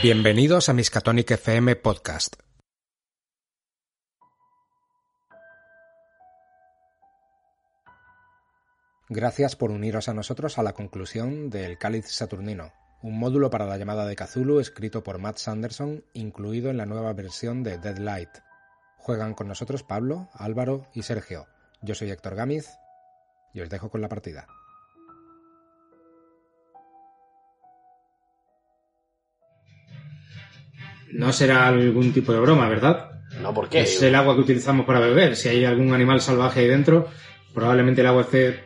Bienvenidos a Miskatonic FM Podcast. Gracias por uniros a nosotros a la conclusión del Cáliz Saturnino, un módulo para la llamada de Cthulhu escrito por Matt Sanderson, incluido en la nueva versión de Deadlight. Juegan con nosotros Pablo, Álvaro y Sergio. Yo soy Héctor Gámiz y os dejo con la partida. No será algún tipo de broma, ¿verdad? No, ¿por qué? Es el agua que utilizamos para beber. Si hay algún animal salvaje ahí dentro, probablemente el agua esté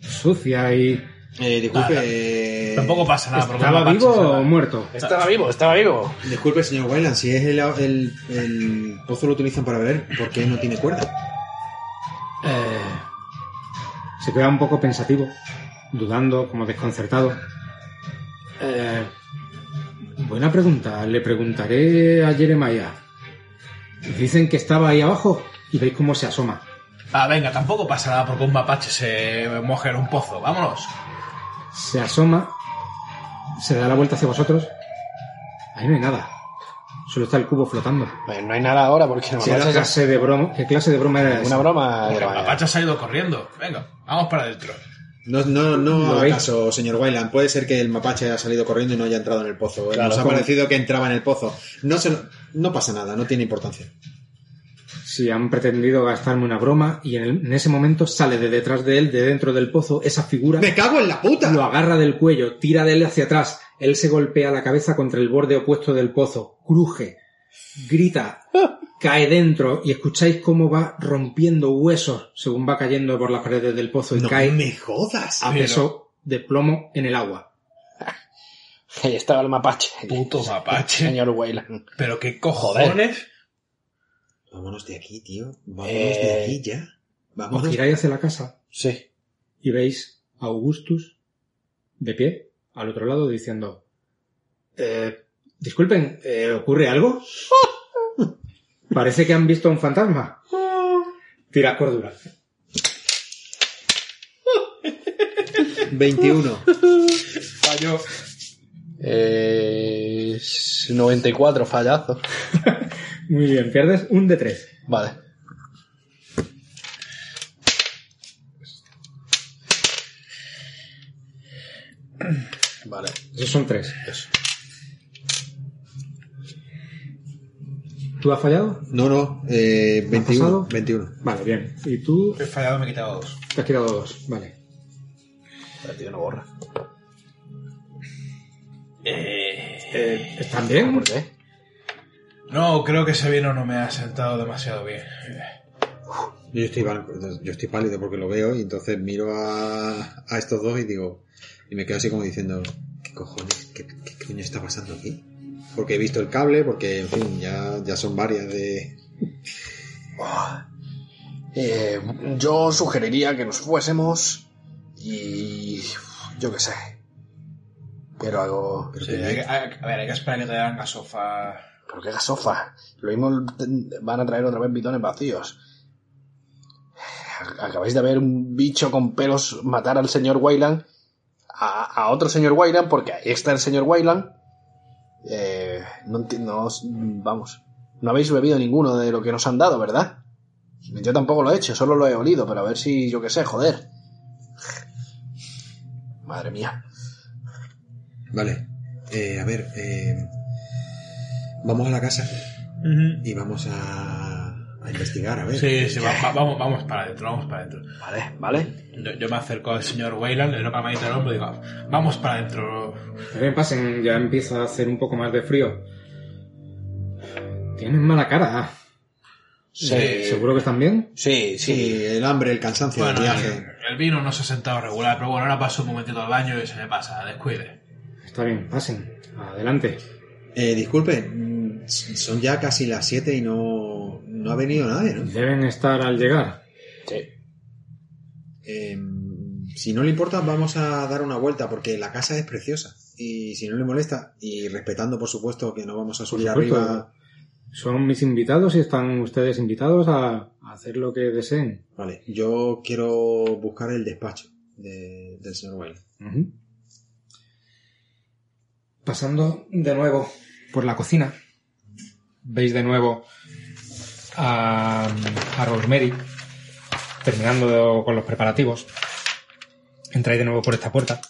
sucia y... Eh, disculpe, eh, Tampoco pasa nada. ¿Estaba no vivo o muerto? Estaba vivo, estaba vivo. disculpe, señor Wayland, si es el, el, el pozo lo utilizan para beber, ¿por qué no tiene cuerda? Eh, se queda un poco pensativo, dudando, como desconcertado. Eh, buena pregunta. Le preguntaré a Jeremiah. Dicen que estaba ahí abajo y veis cómo se asoma. Ah, venga, tampoco pasa nada porque un mapache se moja en un pozo. Vámonos. Se asoma, se da la vuelta hacia vosotros. Ahí no hay nada. Solo está el cubo flotando. Pues no hay nada ahora porque no ¿Qué clase de broma, qué clase de broma era Una esa? broma. Porque el mapache se ha ido corriendo. Venga, vamos para adentro. No, no, no ¿Lo haga veis? caso, señor Wayland. Puede ser que el mapache haya salido corriendo y no haya entrado en el pozo. Claro, Nos ha como- parecido que entraba en el pozo. No, se, no pasa nada, no tiene importancia. Si han pretendido gastarme una broma y en, el- en ese momento sale de detrás de él, de dentro del pozo, esa figura ¡Me cago en la puta! lo agarra del cuello, tira de él hacia atrás. Él se golpea la cabeza contra el borde opuesto del pozo, cruje, grita, cae dentro y escucháis cómo va rompiendo huesos según va cayendo por las paredes del pozo y no cae me jodas. a peso de plomo en el agua. Ahí estaba el mapache. Puto mapache. Señor Wayland. Pero qué cojones. Vámonos de aquí, tío. Vámonos Eh, de aquí ya. Os Vámonos. giráis hacia la casa Sí. y veis a Augustus de pie al otro lado diciendo eh, disculpen eh, ocurre algo parece que han visto un fantasma tira cordura 21. Falló. Eh, 94 fallazo. muy bien pierdes un de tres Vale. Vale. esos son tres ¿tú has fallado? No, no, eh, 21. pasado? 21. vale bien y tú He fallado, me he quitado dos. te has quitado dos vale El tío no borra. Eh, ¿están bien? ¿Por qué? no, creo que ese vino no me ha sentado demasiado bien. Yo estoy, yo estoy pálido porque lo veo y entonces miro a, a estos dos y digo, y me quedo así como diciendo, ¿qué cojones? ¿Qué, qué coño está pasando aquí? Porque he visto el cable, porque en fin, ya, ya son varias de... Eh, yo sugeriría que nos fuésemos y yo qué sé. Pero algo... Pero Sí, que- hay que- hay- a ver, hay que esperar que te den gasofa. Pero qué gasofa. Lo mismo van a traer otra vez bidones vacíos. Acabáis de ver un bicho con pelos matar al señor Wayland. A, a otro señor Wayland, porque ahí está el señor Wayland. Eh, no, no os- Vamos. No habéis bebido ninguno de lo que nos han dado, ¿verdad? Yo tampoco lo he hecho, solo lo he olido, pero a ver si, yo qué sé, joder. Madre mía. Vale, eh, a ver, eh, vamos a la casa y vamos a, a investigar, a ver. Sí, sí, va- va- vamos, vamos para adentro, vamos para adentro. Vale, vale. Yo, yo me acerco al señor Wayland, le doy una palmadita en el hombro y digo, vamos para adentro. Bien, pasen, ya empieza a hacer un poco más de frío. Tienen mala cara. Sí. Eh, ¿Seguro que están bien? Sí, Sí, sí. el hambre, el cansancio Bueno, del el, viaje. el vino no se ha sentado regular, pero bueno, ahora paso un momentito al baño y se me pasa, descuide. Está bien, pasen. Adelante. Eh, disculpe, mm, son ya casi las 7 y no, no ha venido nadie, ¿no? Deben estar al llegar. Sí. Eh, si no le importa, vamos a dar una vuelta porque la casa es preciosa. Y si no le molesta, y respetando, por supuesto, que no vamos a subir supuesto. arriba. Son mis invitados y están ustedes invitados a, a hacer lo que deseen. Vale, yo quiero buscar el despacho. de- del señor Wiley. Ujú. Pasando de nuevo por la cocina, veis de nuevo a, a Rosemary terminando con los preparativos. Entráis de nuevo por esta puerta.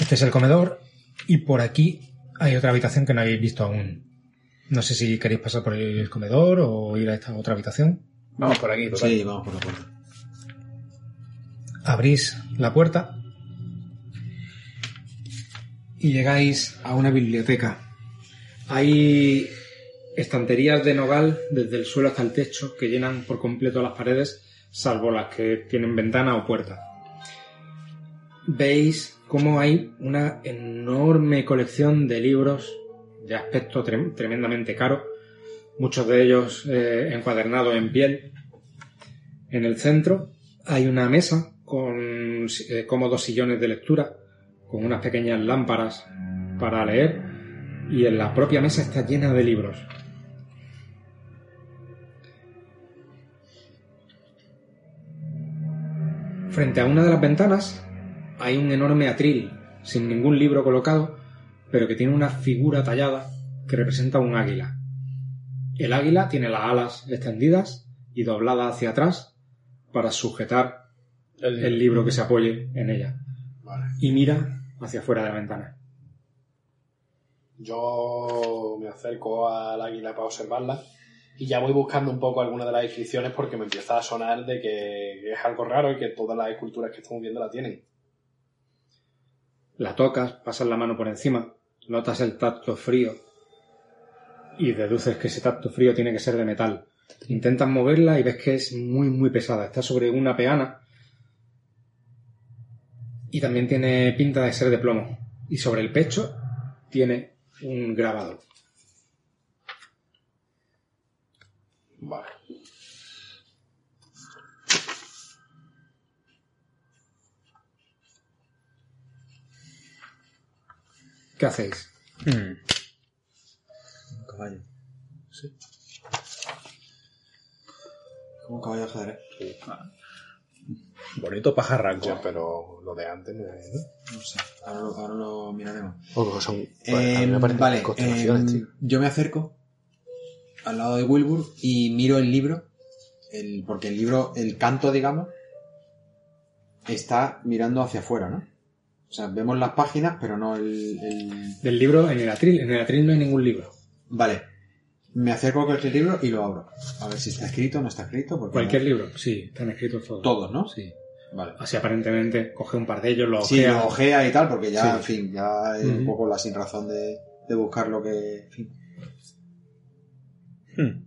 Este es el comedor y por aquí hay otra habitación que no habéis visto aún. No sé si queréis pasar por el comedor o ir a esta otra habitación. Vamos por aquí, total. Sí, vamos por la puerta. Abrís la puerta y llegáis a una biblioteca. Hay estanterías de nogal desde el suelo hasta el techo que llenan por completo las paredes, salvo las que tienen ventana o puerta. Veis cómo hay una enorme colección de libros de aspecto trem- tremendamente caro, muchos de ellos eh, encuadernados en piel. En el centro hay una mesa con eh, cómodos sillones de lectura, con unas pequeñas lámparas para leer, y en la propia mesa está llena de libros. Frente a una de las ventanas hay un enorme atril, sin ningún libro colocado, pero que tiene una figura tallada que representa un águila. El águila tiene las alas extendidas y dobladas hacia atrás para sujetar el libro que se apoye en ella. Vale. Y mira hacia afuera de la ventana. Yo me acerco al águila para observarla y ya voy buscando un poco algunas de las inscripciones porque me empieza a sonar de que es algo raro y que todas las esculturas que estamos viendo la tienen. La tocas, pasas la mano por encima, notas el tacto frío y deduces que ese tacto frío tiene que ser de metal. Intentas moverla y ves que es muy muy pesada. Está sobre una peana y también tiene pinta de ser de plomo. Y sobre el pecho tiene un grabado. Vale. ¿Qué hacéis? Un caballo. Sí. Como un caballo de ajedrez. Bonito pajarraco. Ya, pero lo de antes no es, ¿no? No sé. Ahora lo, ahora lo miraremos. O son, Eh, a mí me parecen vale, eh, tío. yo me acerco al lado de Wilbur y miro el libro, el, porque el libro, el canto, digamos, está mirando hacia afuera, ¿no? O sea, vemos las páginas, pero no el... el- Del libro en el atril. En el atril no hay ningún libro. Vale, me acerco con el libro y lo abro. A ver si está escrito o no está escrito. Porque Cualquier no- libro. Sí, están escritos todos. Todos, ¿no? Sí. Vale. Así aparentemente coge un par de ellos, los Sí, ojea. lo ojea y tal, porque ya, Sí. en fin, ya es un poco la sin razón de, de buscar lo que... En fin. Hmm.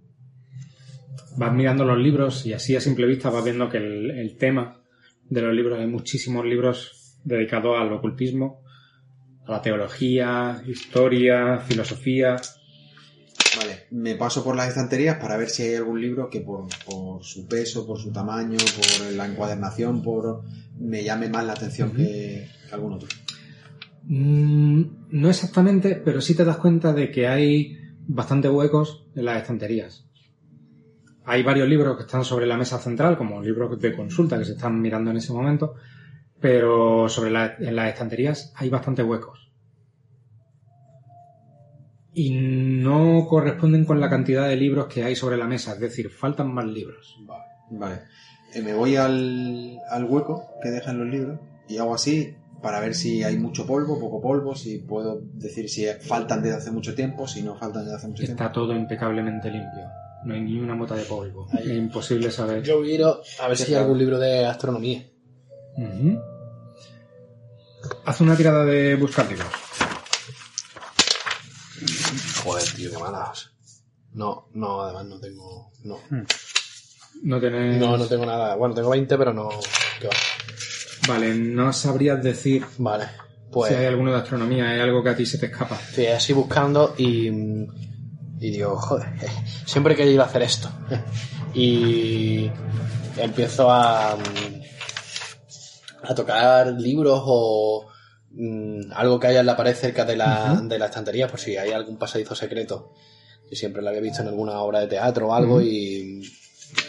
vas mirando los libros y así a simple vista vas viendo que el, el tema de los libros hay muchísimos libros dedicados al ocultismo, a la teología, historia, filosofía. Vale, me paso por las estanterías para ver si hay algún libro que por, por su peso, por su tamaño, por la encuadernación, por me llame más la atención que, que algún otro. Mm, no exactamente, pero sí te das cuenta de que hay bastantes huecos en las estanterías. Hay varios libros que están sobre la mesa central, como libros de consulta que se están mirando en ese momento, pero sobre la- en las estanterías hay bastantes huecos. Y no corresponden con la cantidad de libros que hay sobre la mesa, es decir, faltan más libros. Vale, Eh, me voy al, al hueco que dejan los libros y hago así para ver si hay mucho polvo, poco polvo, si puedo decir si faltan desde hace mucho tiempo, si no faltan desde hace mucho tiempo. Está todo impecablemente limpio. No hay ni una mota de polvo. Es imposible saber. Yo miro a ver si hay algún libro de astronomía. Haz una tirada de buscar libros. Joder, tío, qué malas. No, no, además no tengo. No. No tenés... No, no tengo nada. Bueno, tengo 20, pero no. ¿Qué va? Vale, no sabrías decir Vale. Pues. si hay alguno de astronomía, hay algo que a ti se te escapa. Estoy así buscando y. Y digo, joder, siempre he querido hacer esto. Y. Empiezo a. A tocar libros o. mm, algo que haya en la pared cerca de la, de la estantería, por si hay algún pasadizo secreto. Yo siempre lo había visto en alguna obra de teatro o algo y.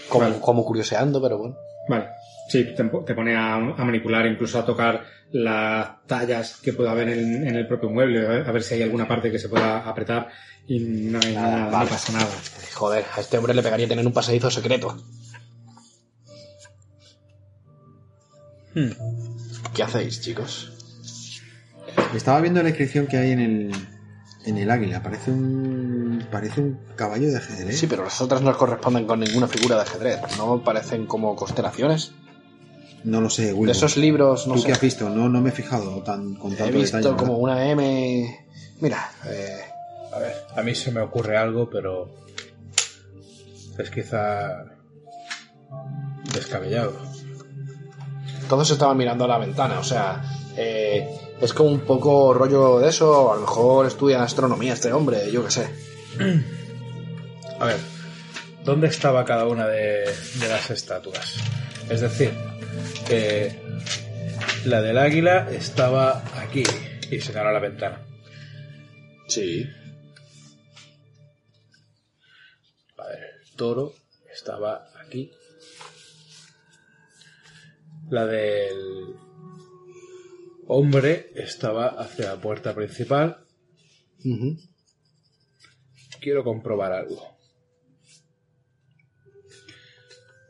Como, Vale. como curioseando, pero bueno. Vale. Sí, te, te pone a, a manipular, incluso a tocar las tallas que pueda haber en, en el propio mueble, a ver, a ver si hay alguna parte que se pueda apretar y no hay Nada, nada, vale. no pasa nada. Joder, a este hombre le pegaría tener un pasadizo secreto. ¿Qué hacéis, chicos? Estaba viendo la inscripción que hay en el, en el águila. Parece un, parece un caballo de ajedrez. Sí, pero las otras no corresponden con ninguna figura de ajedrez. ¿No parecen como constelaciones? No lo sé, Wilbur. De esos libros, no ¿Tú sé. qué has visto? No, no me he fijado tan, con He tanto visto detalle. como ¿verdad? una M. Mira, eh, A ver, a mí se me ocurre algo, pero es quizá descabellado. Todos estaban mirando a la ventana, o sea, eh, es como un poco rollo de eso. A lo mejor estudia astronomía este hombre, yo qué sé. A ver, ¿dónde estaba cada una de, de las estatuas? Es decir, que la del águila estaba aquí y señala la ventana. Sí. A ver, el toro estaba aquí. La del hombre estaba hacia la puerta principal. Quiero comprobar algo.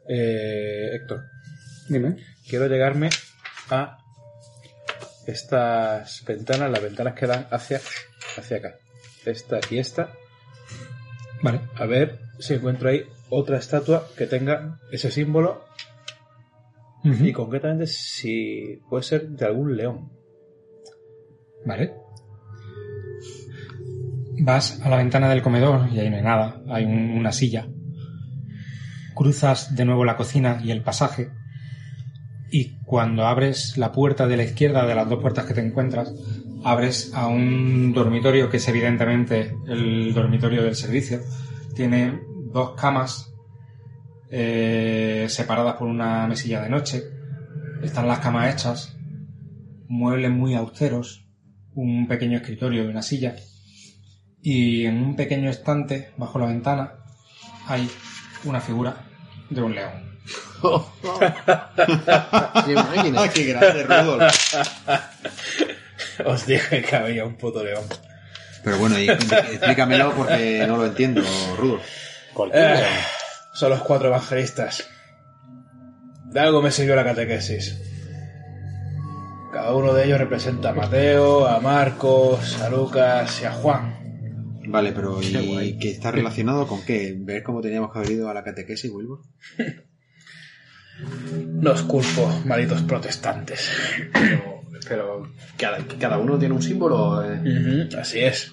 Eh, Héctor, Dime. quiero llegarme a estas ventanas, las ventanas que dan hacia, hacia acá. Esta y esta. Vale. A ver si encuentro ahí otra estatua que tenga ese símbolo Y concretamente si puede ser de algún león. Vale. Vas a la ventana del comedor y ahí no hay nada. Hay un- una silla. Cruzas de nuevo la cocina y el pasaje. Y cuando abres la puerta de la izquierda de las dos puertas que te encuentras, abres a un dormitorio que es evidentemente el dormitorio del servicio. Tiene dos camas eh, separadas por una mesilla de noche. Están las camas hechas. Muebles muy austeros un pequeño escritorio y una silla. Y en un pequeño estante bajo la ventana hay una figura de un león. ¡Qué máquina! ¡Ah, qué grande, Rudolf! Os dije que había un puto león. Pero bueno, y, explícamelo porque no lo entiendo, Rudolf. Eh, son los cuatro evangelistas. De algo me sirvió la catequesis. Cada uno de ellos representa a Mateo, a Marcos, a Lucas y a Juan. Vale, pero. ¿y qué está relacionado con qué? ¿Ver cómo teníamos que haber ido a la catequesis, Wilbur? No os culpo, malditos protestantes. Pero, pero cada, cada uno tiene un símbolo. eh. Así es.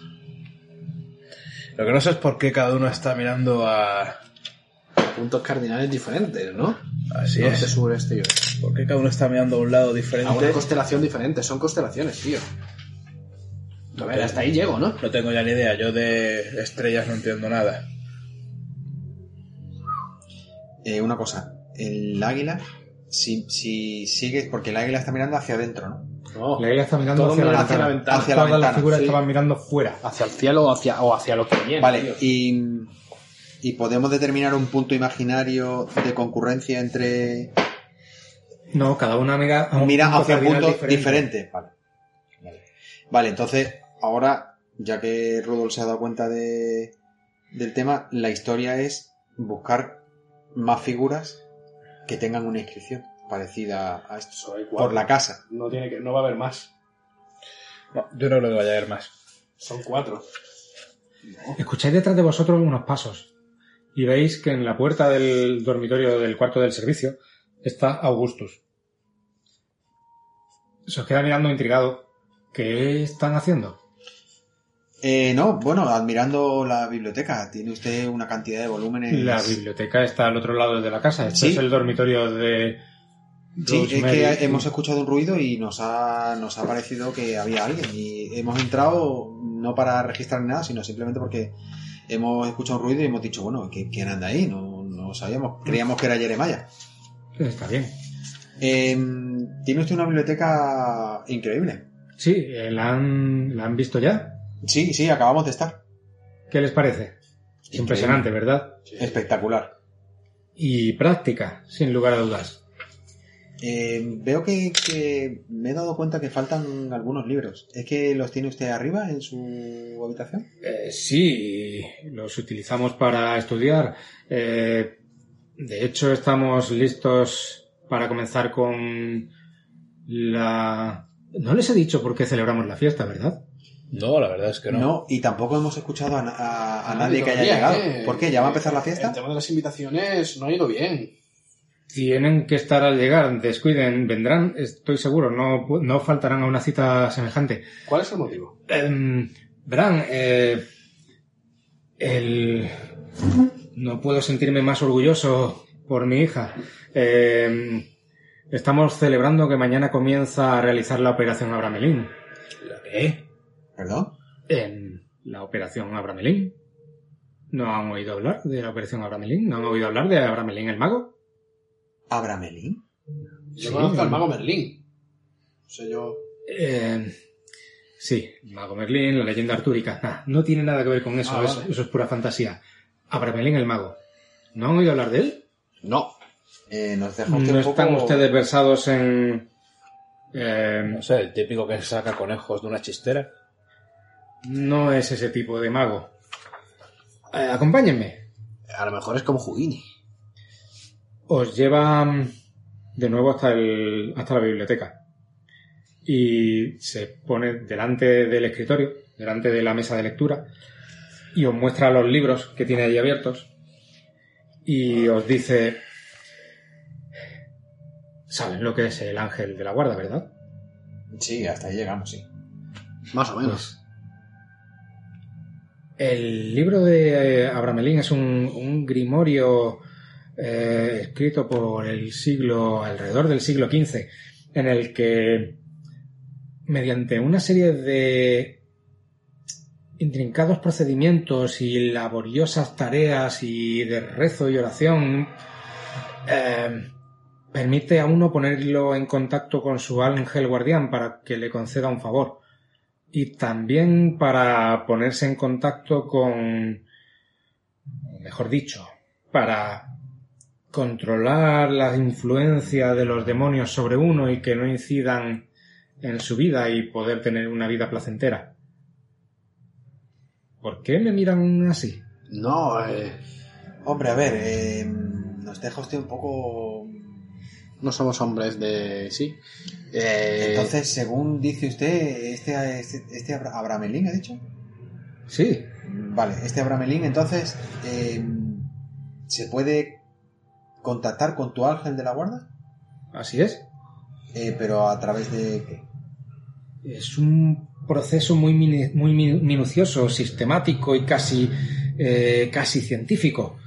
Lo que no sé es por qué cada uno está mirando a... Puntos cardinales diferentes, ¿no? Así Norte, es. sur, este y oeste. ¿Por qué cada uno está mirando a un lado A diferente? una constelación diferente. Son constelaciones, tío. A ver, hasta ahí llego, ¿no? No tengo ya ni idea, yo de estrellas no entiendo nada. Eh, una cosa, el águila, si, si sigues, porque el águila está mirando hacia adentro, ¿no? No, La isla está mirando hacia, la mira ventana. hacia la ventana. Hacia la Todas las ventana, figuras sí. estaban mirando fuera. hacia el cielo o hacia, o hacia lo que viene. Vale, y, y podemos determinar un punto imaginario de concurrencia entre... No, cada una mira a un Mira punto hacia diferentes. Vale. vale. Vale, entonces, ahora, ya que Rudolf se ha dado cuenta de, del tema, la historia es buscar más figuras que tengan una inscripción parecida a esto. Por la casa. No, tiene que, no va a haber más. No, yo no creo que vaya a haber más. Son cuatro. Escucháis detrás de vosotros unos pasos y veis que en la puerta del dormitorio del cuarto del servicio está Augustus. Se os queda mirando intrigado. ¿Qué están haciendo? Eh, no, bueno, admirando la biblioteca. Tiene usted una cantidad de volúmenes. La biblioteca está al otro lado de la casa. Este Sí. es el dormitorio de. Sí, es que hemos escuchado un ruido y nos ha, nos ha parecido que había alguien. Y hemos entrado no para registrar nada, sino simplemente porque hemos escuchado un ruido y hemos dicho, bueno, ¿qui- ¿quién anda ahí? No, no sabíamos. Creíamos que era Jeremiah. Está bien. Eh, tiene usted una biblioteca increíble. Sí, eh, ¿la han, ¿la han visto ya? Sí, sí, acabamos de estar. ¿Qué les parece? Es impresionante, ¿verdad? Espectacular. Y práctica, sin lugar a dudas. Eh, veo que, que me he dado cuenta que faltan algunos libros. ¿Es que los tiene usted arriba en su habitación? Eh, sí, los utilizamos para estudiar. Eh, de hecho, estamos listos para comenzar con la... No les he dicho por qué celebramos la fiesta, ¿verdad? No, la verdad es que no. No, y tampoco hemos escuchado a, a- a nadie que haya llegado. ¿eh? ¿Por qué? ¿Ya va a empezar la El fiesta? tema de las invitaciones no ha ido bien. Tienen que estar al llegar, descuiden, vendrán, estoy seguro, no, no faltarán a una cita semejante. ¿Cuál es el motivo? Em, verán, eh, el... no puedo sentirme más orgulloso por mi hija. Em, estamos celebrando que mañana comienza a realizar la operación Abramelín. ¿La qué? ¿Perdón? En la operación Abramelín. ¿No han oído hablar de la operación Abramelín? ¿No han oído hablar de Abramelín el mago? ¿Abramelín? Yo Sí, conozco al mago Merlín. O sea, yo... Eh, sí, el mago Merlín, la leyenda artúrica. Nah, no tiene nada que ver con eso, Ah, vale. eso es pura fantasía. Abramelín el mago. ¿No han oído hablar de él? No. Eh, nos ¿No un poco... están ustedes versados en... eh, No sé, el típico que saca conejos de una chistera. no es ese tipo de mago. Eh, acompáñenme. A lo mejor es como Houdini. Os llevan de nuevo hasta, el, hasta la biblioteca. Y se pone delante del escritorio, delante de la mesa de lectura, y os muestra los libros que tiene ahí abiertos. Y os dice... Saben lo que es el ángel de la guarda, ¿verdad? Sí, hasta ahí llegamos, sí. Más o menos. Pues, el libro de eh, Abramelín es un, un grimorio eh, escrito por el siglo, alrededor del siglo XV, en el que, mediante una serie de intrincados procedimientos y laboriosas tareas y de rezo y oración, eh, permite a uno ponerlo en contacto con su ángel guardián para que le conceda un favor. Y también para ponerse en contacto con, mejor dicho, para controlar la influencia de los demonios sobre uno y que no incidan en su vida y poder tener una vida placentera. ¿Por qué me miran así? No, eh, Hombre, a ver, eh, nos deja usted un poco... no somos hombres de... Sí. Eh, Entonces, según dice usted, este, este, este Abra- Abramelín, ¿ha dicho? Sí, Vale, este Abramelín, entonces, eh, ¿se puede contactar con tu ángel de la guarda? así es. Eh, pero a través de qué? Es un proceso muy, minucioso, sistemático y casi, eh, casi científico.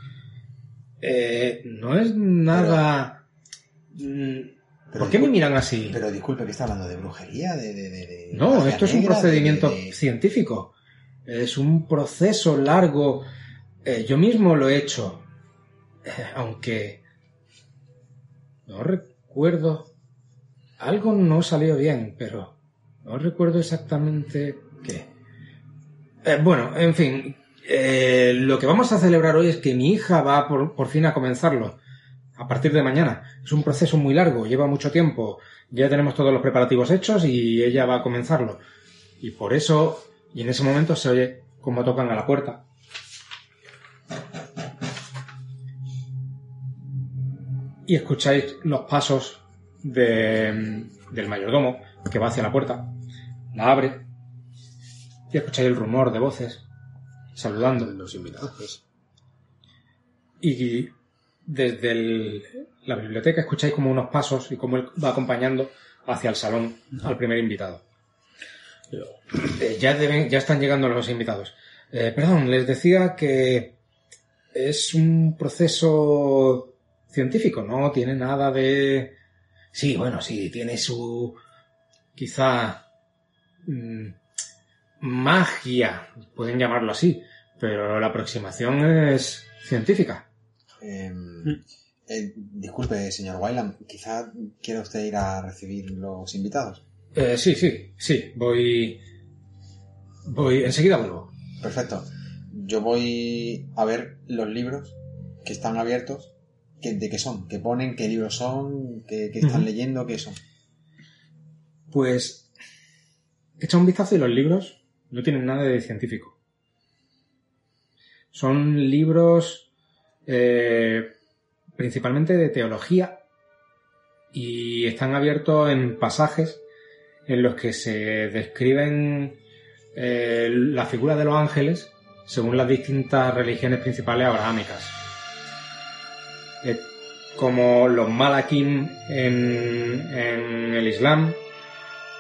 Eh, no es nada... Mm, Pero ¿Por qué me miran así? Pero disculpe, que está hablando de brujería? De, de, de- de No, esto es un procedimiento científico. Es un proceso largo. Eh, yo mismo lo he hecho. Eh, aunque... No recuerdo... Algo no salió bien, pero... No recuerdo exactamente qué. Eh, bueno, en fin. eh, lo que vamos a celebrar hoy es que mi hija va por, por fin a comenzarlo. A partir de mañana. Es un proceso muy largo, lleva mucho tiempo. Ya tenemos todos los preparativos hechos y ella va a comenzarlo. Y por eso, y en ese momento se oye cómo tocan a la puerta. Y escucháis los pasos de- del mayordomo que va hacia la puerta. La abre. Y escucháis el rumor de voces saludando. los invitados. Y desde el- la biblioteca escucháis como unos pasos y cómo él va acompañando hacia el salón al primer invitado. Eh, ya, deben- ya están llegando los invitados. Eh, perdón, les decía que es un proceso científico, no tiene nada de... Sí, bueno, sí, tiene su... quizá... mm, magia, pueden llamarlo así, pero la aproximación es científica. Eh, eh, disculpe, señor Wyland, quizá quiera usted ir a recibir los invitados. Eh, sí, sí, sí, voy... Voy, enseguida vuelvo. Perfecto. Yo voy a ver los libros que están abiertos, ¿qué- ¿De qué son? ¿Qué ponen? ¿Qué libros son? ¿Qué, qué están leyendo? ¿Qué son? Pues echa un vistazo y los libros no tienen nada de científico. Son libros eh, principalmente de teología y están abiertos en pasajes en los que se describen eh, la figura de los ángeles según las distintas religiones principales abrahámicas. Eh, como los malakim en, en el Islam,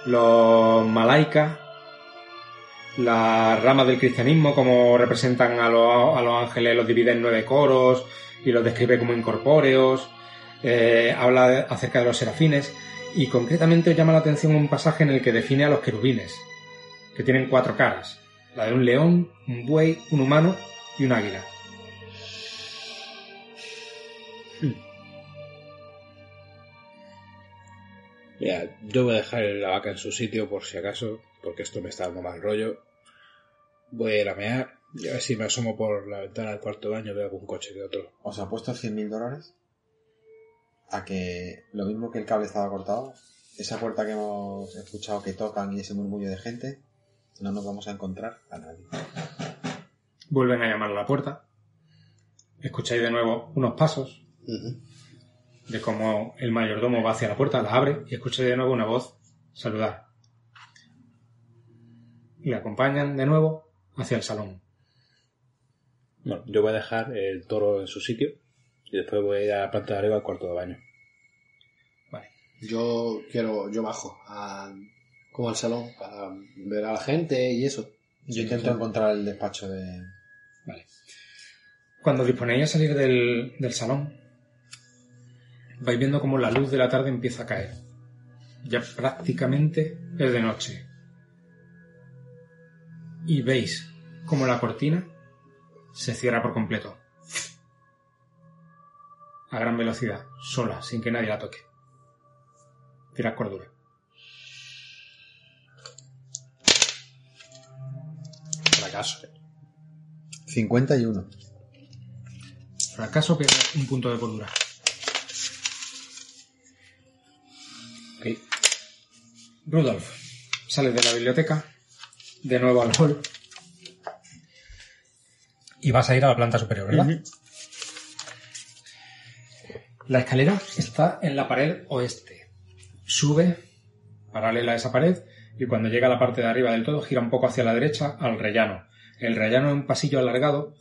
los malaicas, las ramas del cristianismo, como representan a los, a los ángeles, los divide en nueve coros y los describe como incorpóreos, eh, habla acerca de los serafines y concretamente llama la atención un pasaje en el que define a los querubines, que tienen cuatro caras, la de un león, un buey, un humano y un águila. Mira, yo voy a dejar la vaca en su sitio por si acaso, porque esto me está dando mal rollo. Voy a ir a mear y a ver si me asomo por la ventana del cuarto baño y veo algún coche que otro. ¿Os ha puesto 100.000 dólares? A que lo mismo que el cable estaba cortado, esa puerta que hemos escuchado que tocan y ese murmullo de gente, no nos vamos a encontrar a nadie. Vuelven a llamar a la puerta. Escucháis de nuevo unos pasos De cómo el mayordomo va hacia la puerta, la abre y escucháis de nuevo una voz saludar. Y le acompañan de nuevo hacia el salón. Bueno, yo voy a dejar el toro en su sitio y después voy a ir a la planta de arriba al cuarto de baño. Vale. Yo quiero, yo bajo a, como al salón para ver a la gente y eso. Yo intento encontrar el despacho de... Vale. Cuando disponéis a salir del, del salón, vais viendo cómo la luz de la tarde empieza a caer. Ya prácticamente es de noche. Y veis cómo la cortina se cierra por completo. A gran velocidad, sola, sin que nadie la toque. Tirad cordura. Fracaso. 51. Fracaso pierde un punto de cordura. Rudolf, sales de la biblioteca, de nuevo al hall. Y vas a ir a la planta superior, ¿verdad? La escalera está en la pared oeste. Sube paralela a esa pared y cuando llega a la parte de arriba del todo gira un poco hacia la derecha al rellano. El rellano es un pasillo alargado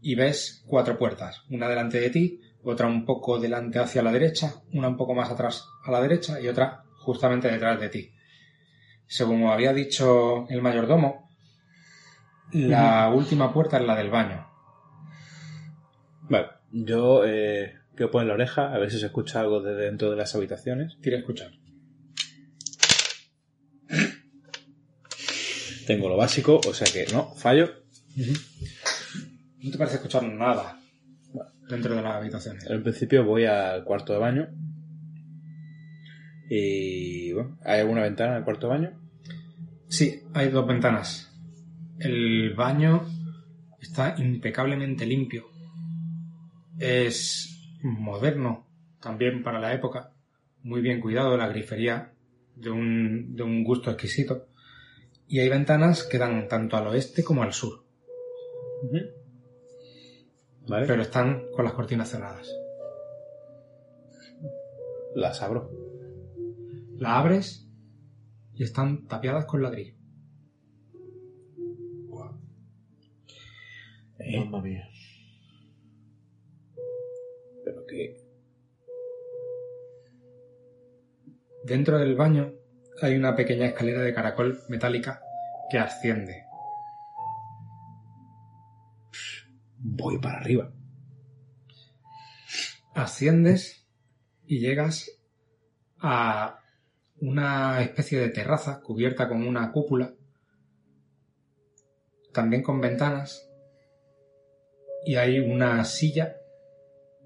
y ves cuatro puertas, una delante de ti, otra un poco delante hacia la derecha, una un poco más atrás a la derecha y otra justamente detrás de ti. Según había dicho el mayordomo, la última puerta es la del baño. Vale, yo eh, quiero poner la oreja a ver si se escucha algo de dentro de las habitaciones. Tira a escuchar. Tengo lo básico, o sea que no, fallo. No te parece escuchar nada dentro de las habitaciones. En principio voy al cuarto de baño. Y bueno, ¿hay alguna ventana en el cuarto baño? Sí, hay dos ventanas. El baño está impecablemente limpio. Es moderno también para la época. Muy bien cuidado, la grifería de un, de un gusto exquisito. Y hay ventanas que dan tanto al oeste como al sur, Vale, pero están con las cortinas cerradas. las abro. La abres y están tapiadas con ladrillo. Eh, Mamma mía. pero que Dentro del baño hay una pequeña escalera de caracol metálica que asciende. voy para arriba. Asciendes y llegas a una especie de terraza cubierta con una cúpula, también con ventanas, y hay una silla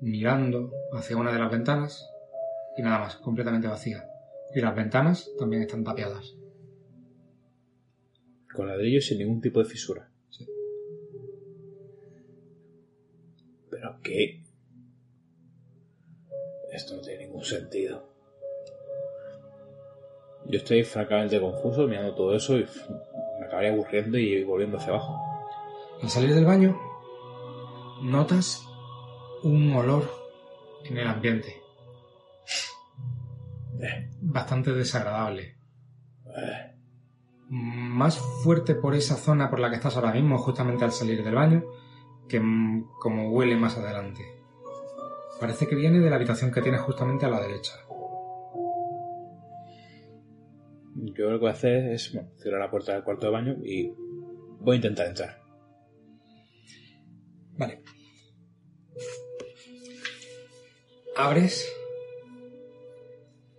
mirando hacia una de las ventanas y nada más, completamente vacía. Y las ventanas también están tapiadas. Con ladrillo sin ningún tipo de fisura. Sí. Pero qué. Esto no tiene ningún sentido. Yo estoy francamente confuso mirando todo eso y me acabaría aburriendo y volviendo hacia abajo. Al salir del baño, notas un olor en el ambiente. Bastante desagradable. Más fuerte por esa zona por la que estás ahora mismo, justamente al salir del baño, que como huele más adelante. Parece que viene de la habitación que tienes justamente a la derecha. Yo lo que voy a hacer es bueno, cerrar la puerta del cuarto de baño y voy a intentar entrar. Vale. Abres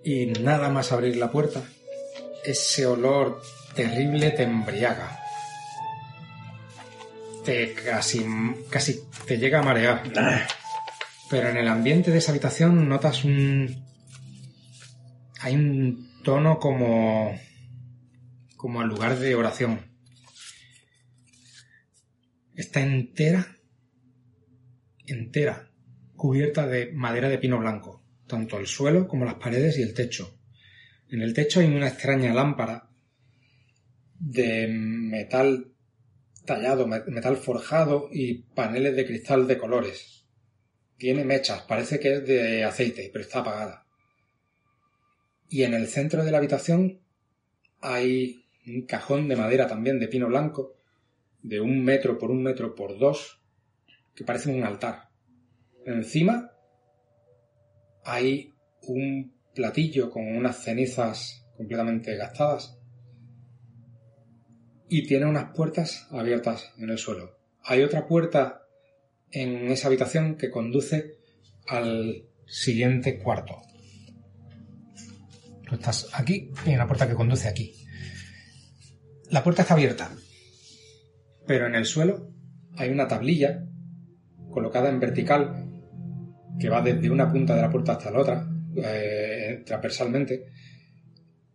y nada más abrir la puerta, ese olor terrible te embriaga. Te casi, casi te llega a marear. Pero en el ambiente de esa habitación notas un... Hay un tono como... como al lugar de oración. Está entera entera, cubierta de madera de pino blanco, tanto el suelo como las paredes y el techo. En el techo hay una extraña lámpara de metal tallado, me- metal forjado y paneles de cristal de colores. Tiene mechas, parece que es de aceite, pero está apagada. Y en el centro de la habitación hay un cajón de madera también de pino blanco, de un metro por un metro por dos, que parece un altar. Encima hay un platillo con unas cenizas completamente gastadas y tiene unas puertas abiertas en el suelo. Hay otra puerta en esa habitación que conduce al siguiente cuarto. Tú estás aquí y hay una puerta que conduce aquí. La puerta está abierta, pero en el suelo hay una tablilla colocada en vertical que va desde una punta de la puerta hasta la otra, eh, transversalmente,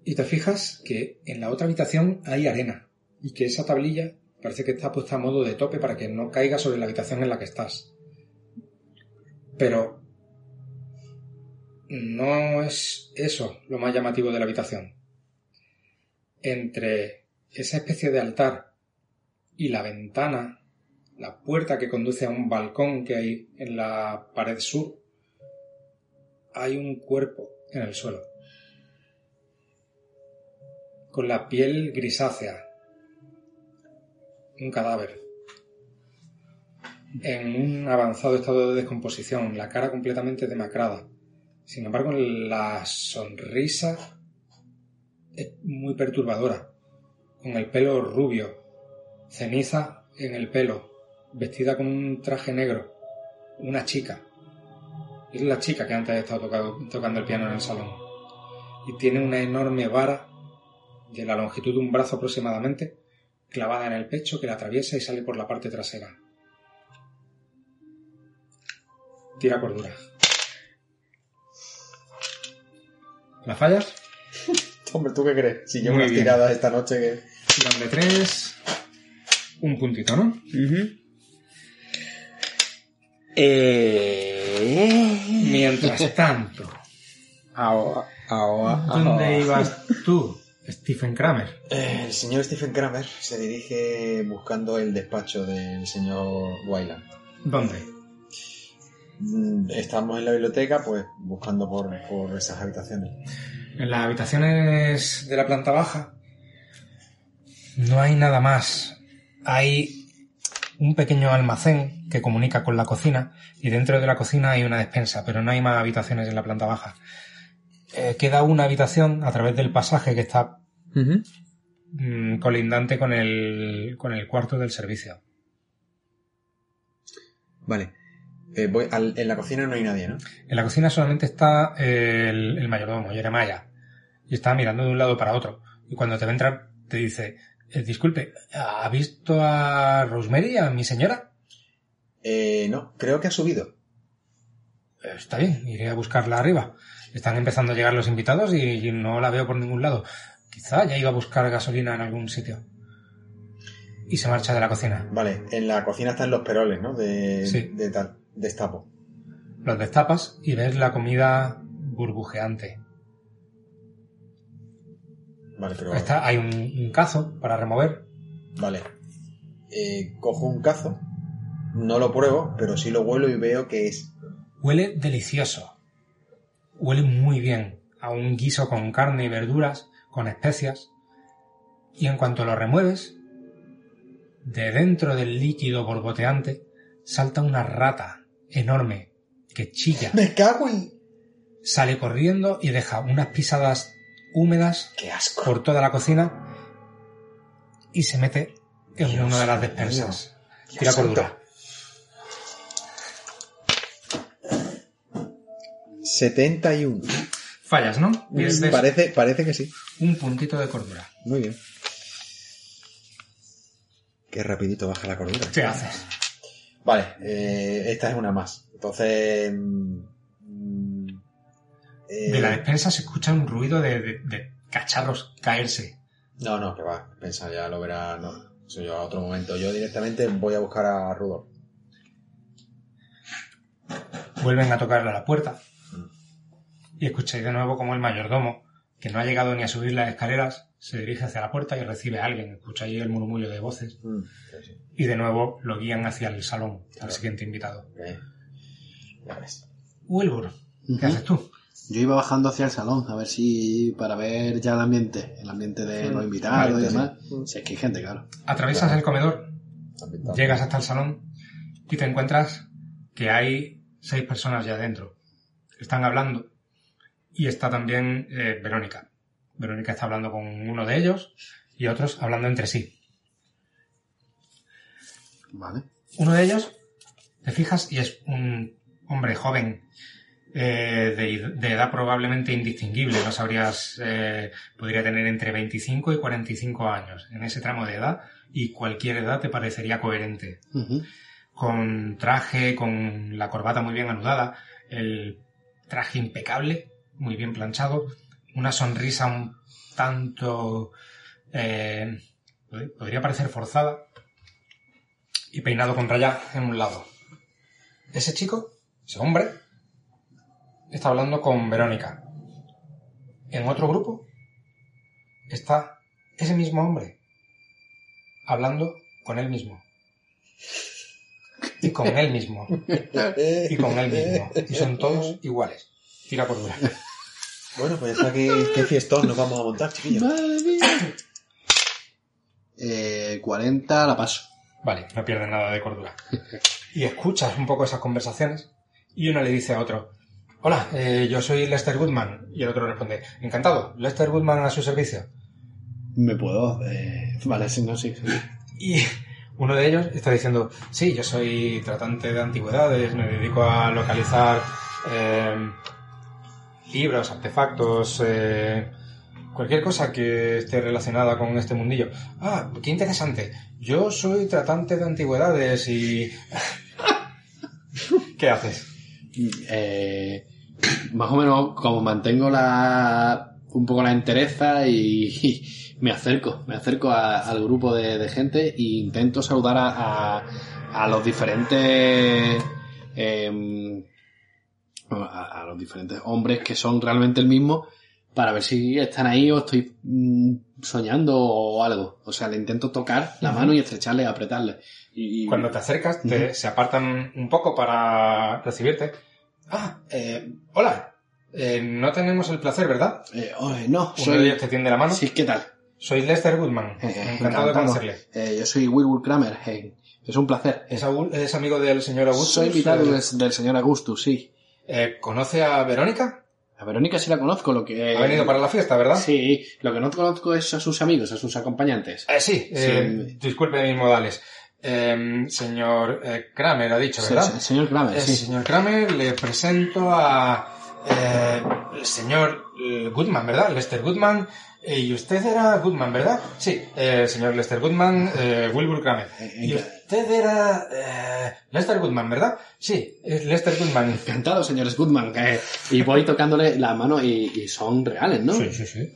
y te fijas que en la otra habitación hay arena y que esa tablilla parece que está puesta a modo de tope para que no caiga sobre la habitación en la que estás. Pero no es eso lo más llamativo de la habitación. Entre esa especie de altar y la ventana la puerta que conduce a un balcón que hay en la pared sur, hay un cuerpo en el suelo, con la piel grisácea, un cadáver, en un avanzado estado de descomposición, la cara completamente demacrada. Sin embargo, la sonrisa es muy perturbadora, con el pelo rubio, ceniza en el pelo, vestida con un traje negro, una chica. Es la chica que antes ha estado tocando el piano en el salón. Y tiene una enorme vara de la longitud de un brazo aproximadamente, clavada en el pecho que la atraviesa y sale por la parte trasera. Tira cordura. ¿La fallas? Hombre, ¿tú qué crees? Si llevo Muy unas bien. tiradas esta noche que... Tirarle tres. Un puntito, ¿no? Eh... Mientras tanto, Ahora, ahora, ¿dónde ibas tú, Stephen Kramer? Eh, El señor Stephen Kramer se dirige buscando el despacho del señor Wyland. ¿Dónde? Mm, Estamos en la biblioteca, pues buscando por, por esas habitaciones. En las habitaciones de la planta baja no hay nada más. Hay un pequeño almacén que comunica con la cocina y dentro de la cocina hay una despensa, pero no hay más habitaciones en la planta baja. Eh, queda una habitación a través del pasaje que está mm, colindante con el, con el cuarto del servicio. Vale. Eh, voy al- en la cocina no hay nadie, ¿no? En la cocina solamente está eh, el, el mayordomo, Jeremiah, y está mirando de un lado para otro. Y cuando te va a entrar, te dice, eh, disculpe, ¿ha visto a Rosemary, a mi señora? Eh, no, creo que ha subido. "Eh, Está bien, iré a buscarla arriba. Están empezando a llegar los invitados y, y no la veo por ningún lado. Quizá haya ido a buscar gasolina en algún sitio. Y se marcha de la cocina. Vale, en la cocina están los peroles, ¿no? De, Sí. de tal, destapo. Los destapas y ves la comida burbujeante. Vale, pero. Está, hay un, un cazo para remover. Vale. Eh, cojo un cazo. No lo pruebo, pero sí lo huelo y veo que es. Huele delicioso. Huele muy bien a un guiso con carne y verduras, con especias. Y en cuanto lo remueves, de dentro del líquido borboteante salta una rata enorme que chilla, ¡Me cago en! sale corriendo y deja unas pisadas húmedas ¡Qué asco! por toda la cocina y se mete en Dios una de las despensas. Dios Tira cordura. 71. Fallas, ¿no? Pierdes Parece, parece que sí. un puntito de cordura. Muy bien. Qué rapidito baja la cordura. ¿Qué haces? Vale, eh, esta es una más. Entonces. mm, mm, eh, De la despensa se escucha un ruido de, de- de cacharros caerse. No, no, que va. Pensa, ya lo verá. No, eso yo a otro momento. Yo directamente voy a buscar a Rudolf. Vuelven a tocarle a la puerta. Y escucháis de nuevo como el mayordomo, que no ha llegado ni a subir las escaleras, se dirige hacia la puerta y recibe a alguien. Escucháis el murmullo de voces. Mm, sí, sí. Y de nuevo lo guían hacia el salón, al Claro. siguiente invitado. Wilbur, ¿qué haces tú? Yo iba bajando hacia el salón a ver si para ver ya el ambiente, el ambiente de los invitados y Vale, sí. demás. Si es que hay gente, claro. Atraviesas el comedor, llegas hasta el salón y te encuentras que hay seis personas ya dentro. Están hablando y está también eh, Verónica. Verónica está hablando con uno de ellos y otros hablando entre sí. Vale. Uno de ellos, te fijas, y es un hombre joven, eh, de, de edad probablemente indistinguible, no sabrías, eh, podría tener entre 25 y 45 años en ese tramo de edad y cualquier edad te parecería coherente. Con traje, con la corbata muy bien anudada, el traje impecable, muy bien planchado, una sonrisa un tanto, eh, podría parecer forzada, y peinado con raya en un lado. Ese chico, ese hombre, está hablando con Verónica. En otro grupo está ese mismo hombre hablando con él mismo. Y con él mismo. Y con él mismo. Y son todos iguales. Tira por dura. Bueno, pues ya que, qué fiestón nos vamos a montar, chiquillos. Madre mía. Eh, 40 la paso. Vale, no pierden nada de cordura. Y escuchas un poco esas conversaciones y uno le dice a otro, hola, eh, yo soy Lester Goodman. Y el otro responde, encantado, Lester Goodman a su servicio. Me puedo. eh, vale, sí, no, sí. sí. Y uno de ellos está diciendo, sí, yo soy tratante de antigüedades, me dedico a localizar eh, libros, artefactos, eh, cualquier cosa que esté relacionada con este mundillo. Ah, qué interesante. Yo soy tratante de antigüedades y... ¿Qué haces? Eh, más o menos como mantengo la un poco la entereza y, me acerco, me acerco al grupo de, gente e intento saludar a los diferentes em, a, a los diferentes hombres que son realmente el mismo para ver si están ahí o estoy mm, soñando o algo. O sea, le intento tocar la mano y estrecharle, apretarle. Y, y- Cuando te acercas, te- se apartan un poco para recibirte. Ah, eh, hola. Eh, no tenemos el placer, ¿verdad? eh, oh, no, Uno soy... de ellos te tiende la mano. Sí, ¿qué tal? Soy Lester Goodman. Eh, eh, encantado, de conocerle. Eh, yo soy Wilbur Kramer. eh, es un placer. ¿Es, Agu- es amigo del señor Augustus? Soy invitado Eh, del, del señor Augustus, sí. Eh, ¿Conoce a Verónica? A Verónica sí la conozco, lo que... Ha venido para la fiesta, ¿verdad? Sí, lo que no conozco es a sus amigos, a sus acompañantes. Eh, sí, eh, Sí. disculpe mis modales. Eh, señor eh, Kramer ha dicho, Sí, ¿verdad? el señor Kramer, Eh, sí. Señor Kramer, le presento a eh, el señor eh, Goodman, ¿verdad? Lester Goodman. Eh, y usted era Goodman, ¿verdad? Sí, eh, señor Lester Goodman, eh, Wilbur Kramer. Eh, Y eh, usted era eh, Lester Goodman, ¿verdad? Sí, es Lester Goodman. Encantado, señores Goodman. eh, y voy tocándole la mano y, y son reales, ¿no? Sí, sí, sí.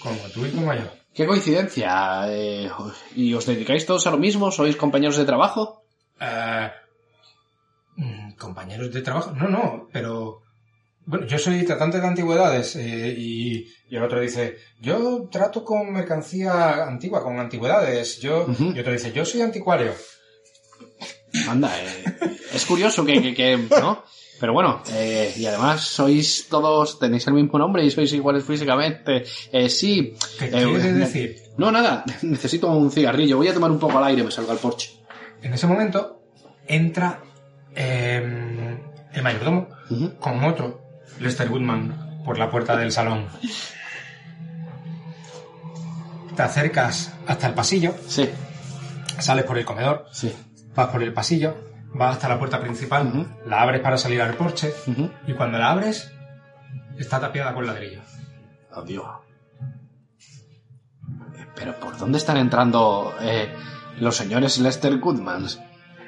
Como tú y como yo. Qué coincidencia. eh, ¿Y os dedicáis todos a lo mismo? ¿Sois compañeros de trabajo? Eh, mm, compañeros de trabajo. No, no, pero. Bueno, yo soy tratante de antigüedades eh, y, y el otro dice, yo trato con mercancía antigua, con antigüedades. Yo. Y otro dice, yo soy anticuario. Anda, eh, es curioso que, que- que- ¿no? Pero bueno, eh, y además sois todos, tenéis el mismo nombre y sois iguales físicamente. Eh, sí. ¿Qué eh, quiere ne- decir? No, nada, necesito un cigarrillo. Voy a tomar un poco al aire, me salgo al porche. En ese momento entra eh, el mayordomo Ujú. con otro, Lester Goodman, por la puerta del salón. Te acercas hasta el pasillo, Sí, sales por el comedor, sí. vas por el pasillo, vas hasta la puerta principal, la abres para salir al porche y cuando la abres está tapiada con ladrillo. Adiós. Eh, Pero ¿por dónde están entrando eh, los señores Lester Goodmans?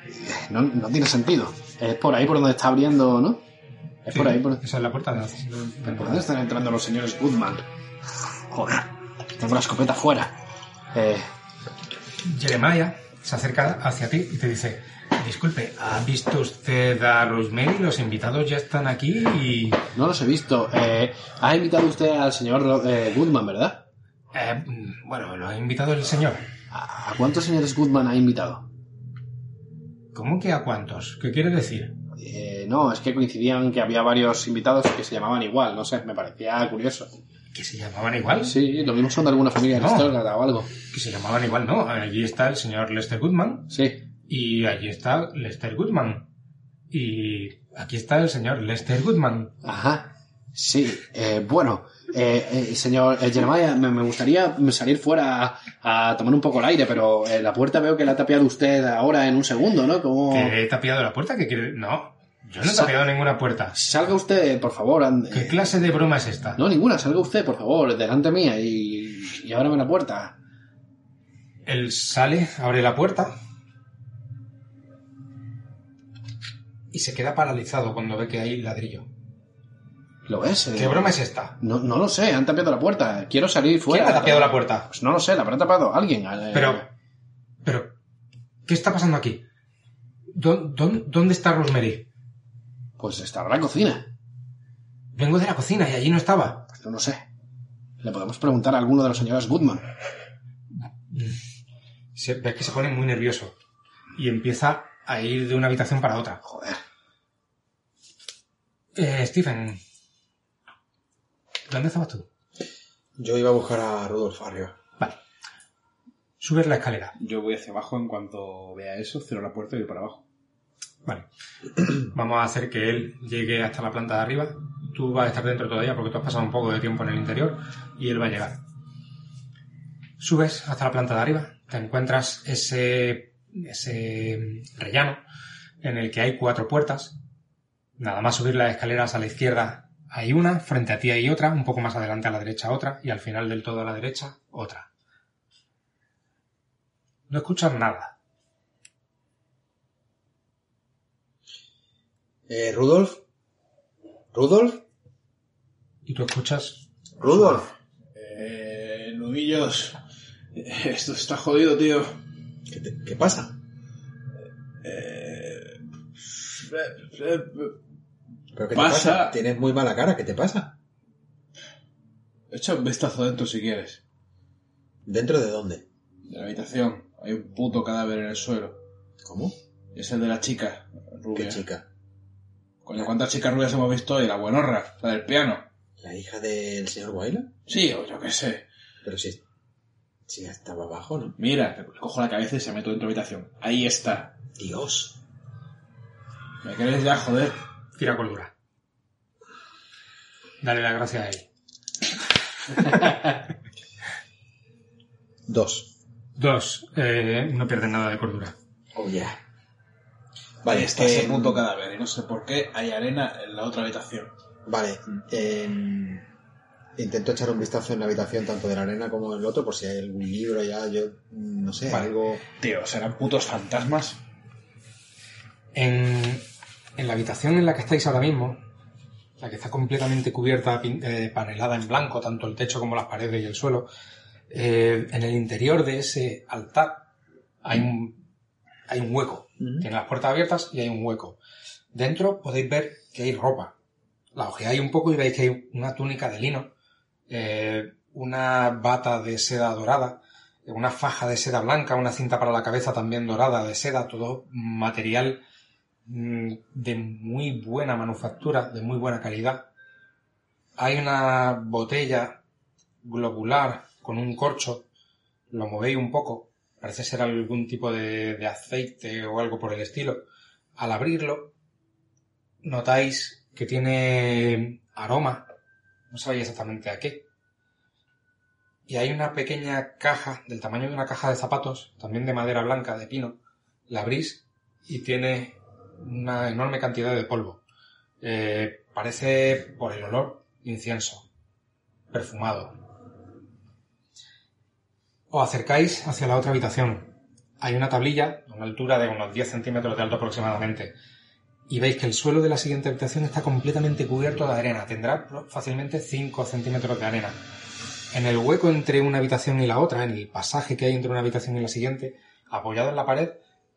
Eh, No, no tiene sentido. Es por ahí por donde está abriendo, ¿no? Es por ahí por... Esa es la puerta de la... ¿Por dónde están entrando los señores Goodman? Joder, tengo la escopeta fuera. Eh, Jeremiah se acerca hacia ti y te dice, disculpe, ¿ha visto usted a Rosemary? Los invitados ya están aquí y... no los he visto. Eh, ha invitado usted al señor eh, Goodman, ¿verdad? Eh, bueno, lo ha invitado el señor. ¿A a cuántos señores Goodman ha invitado? ¿Cómo que a cuántos? ¿Qué quiere decir? Eh, no, es que coincidían que había varios invitados que se llamaban igual, no sé, me parecía curioso. ¿Que se llamaban igual? Sí, lo mismo son de alguna familia No. aristócrata o algo. Que se llamaban igual, no. Allí está el señor Lester Goodman Sí. y allí está Lester Goodman. Y aquí está el señor Lester Goodman. Ajá. Sí, eh, bueno, eh, eh, señor eh, Jeremiah, me, me gustaría salir fuera a, a tomar un poco el aire, pero la puerta veo que la ha tapiado usted ahora en un segundo, ¿no? Como... ¿Que he tapiado la puerta? ¿Qué quiere? No, yo no he Sa- tapiado ninguna puerta. Salga usted, por favor. and- ¿Qué clase de broma es esta? No, ninguna, salga usted, por favor, delante mía y, y ábrame la puerta. Él sale, abre la puerta y se queda paralizado cuando ve que hay ladrillo. ¿Lo ves? Eh, ¿Qué broma es esta? No, no lo sé, han tapiado la puerta. Quiero salir fuera. ¿Quién ha tapiado la puerta? Pues no lo sé, la habrá tapado alguien. eh, Pero, pero, ¿qué está pasando aquí? ¿Dó- dó- ¿Dónde está Rosemary? Pues estará en la cocina. Vengo de la cocina y allí no estaba. Pues no lo sé. Le podemos preguntar a alguno de los señores Goodman. Se, ves que se pone muy nervioso y empieza a ir de una habitación para otra. Joder. Eh, Stephen, ¿dónde estabas tú? Yo iba a buscar a Rudolf arriba. Vale. Subes la escalera. Yo voy hacia abajo en cuanto vea eso, cierro la puerta y voy para abajo. Vale. Vamos a hacer que él llegue hasta la planta de arriba. Tú vas a estar dentro todavía porque tú has pasado un poco de tiempo en el interior y él va a llegar. Subes hasta la planta de arriba, te encuentras ese, ese rellano en el que hay cuatro puertas. Nada más subir las escaleras a la izquierda hay una, frente a ti hay otra, un poco más adelante a la derecha otra y al final del todo a la derecha otra. No escuchas nada. Eh, Rudolf. Rudolf. Y tú escuchas Rudolf. Eh, nudillos. Esto está jodido, tío. ¿Qué, te- qué pasa? Eh, ¿Pero qué te Pasa. pasa? Tienes muy mala cara. ¿Qué te pasa? Echa un vistazo dentro si quieres. ¿Dentro de dónde? De la habitación. Hay un puto cadáver en el suelo. ¿Cómo? Es el de la chica rubia. ¿Qué chica? Coño, ¿cuántas chicas rubias hemos visto hoy? La buenorra, la del piano. ¿La hija del señor Wyler? Sí, o yo qué sé. Pero si, si estaba abajo, ¿no? Mira, cojo la cabeza y se meto dentro de la habitación. Ahí está. Dios. ¿Me crees ya, joder? Tira cordura. Dale las gracias a él. Dos. Dos. Eh, no pierdes nada de cordura. Oh, yeah. Vale, está eh, ese puto cadáver y no sé por qué hay arena en la otra habitación. Vale. eh, intento echar un vistazo en la habitación tanto de la arena como en el otro por si hay algún libro ya, yo mm, no sé, Vale. algo... Tío, ¿serán putos fantasmas? En, en la habitación en la que estáis ahora mismo, la que está completamente cubierta, eh, panelada en blanco, tanto el techo como las paredes y el suelo, eh, en el interior de ese altar hay un, hay un hueco. Tiene las puertas abiertas y hay un hueco. Dentro podéis ver que hay ropa. La ojeáis un poco y veis que hay una túnica de lino, eh, una bata de seda dorada, una faja de seda blanca, una cinta para la cabeza también dorada de seda, todo material mm, de muy buena manufactura, de muy buena calidad. Hay una botella globular con un corcho, lo movéis un poco, parece ser algún tipo de, aceite o algo por el estilo. Al abrirlo, notáis que tiene aroma, no sabéis exactamente a qué. Y hay una pequeña caja, del tamaño de una caja de zapatos, también de madera blanca, de pino. La abrís y tiene una enorme cantidad de polvo. Eh, parece, por el olor, incienso, perfumado. Os acercáis hacia la otra habitación. Hay una tablilla a una altura de unos 10 centímetros de alto aproximadamente. Y veis que el suelo de la siguiente habitación está completamente cubierto de arena. Tendrá fácilmente 5 centímetros de arena. En el hueco entre una habitación y la otra, en el pasaje que hay entre una habitación y la siguiente, apoyado en la pared,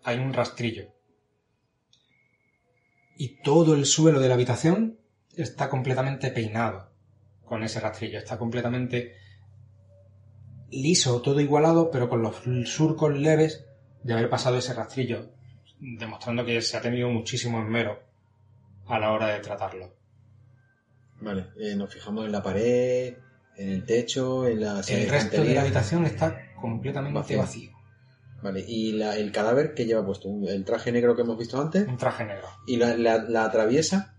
hay un rastrillo. Y todo el suelo de la habitación está completamente peinado con ese rastrillo. Está completamente liso, todo igualado, pero con los surcos leves de haber pasado ese rastrillo, demostrando que se ha tenido muchísimo esmero a la hora de tratarlo. Vale, eh, nos fijamos en la pared, en el techo, en la El resto de la habitación está completamente Vacío. vacío. Vale, y la- el cadáver que lleva puesto, el traje negro que hemos visto antes, Un traje negro. y la, la- la atraviesa,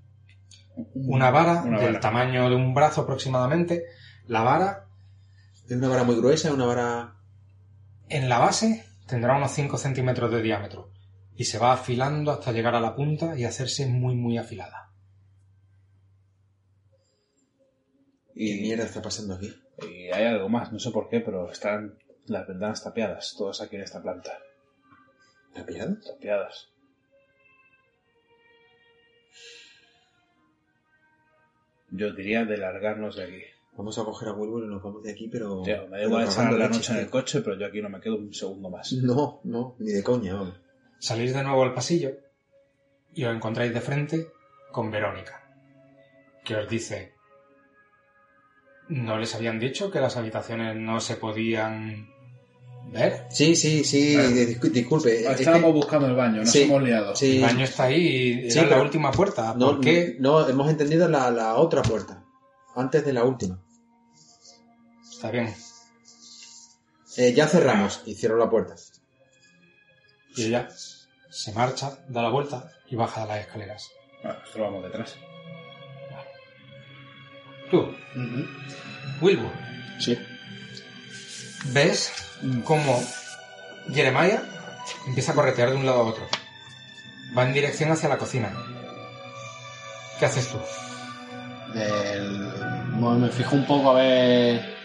Una vara Una del vara. tamaño de un brazo aproximadamente. La vara es una vara muy gruesa, una vara... en la base tendrá unos 5 centímetros de diámetro y se va afilando hasta llegar a la punta y hacerse muy muy afilada. ¿Qué mierda está pasando aquí? Y hay algo más, no sé por qué, pero están las ventanas tapiadas, todas aquí en esta planta. ¿La pillado? Tapiadas. Yo diría de largarnos de aquí. Vamos a coger a Wilbur y nos vamos de aquí, pero... Tío, me da igual estar cagando la noche en el coche, pero yo aquí no me quedo un segundo más. No, no, ni de coña, vamos. Salís de nuevo al pasillo y os encontráis de frente con Verónica, que os dice, ¿no les habían dicho que las habitaciones no se podían ver? Sí, sí, sí, disculpe. es Estábamos que- buscando el baño, nos Sí, hemos liado. sí, El baño está ahí y era Sí, la pero- última puerta. no, ¿Por qué? no, hemos entendido la, la otra puerta, antes de la última. Está bien. Eh, ya cerramos y cierro la puerta. Y ella se marcha, da la vuelta y baja las escaleras. Bueno, esto lo vamos detrás. Tú, Wilbur, Sí. ves cómo Jeremiah empieza a corretear de un lado a otro. Va en dirección hacia la cocina. ¿Qué haces tú? Del- bueno, me fijo un poco a ver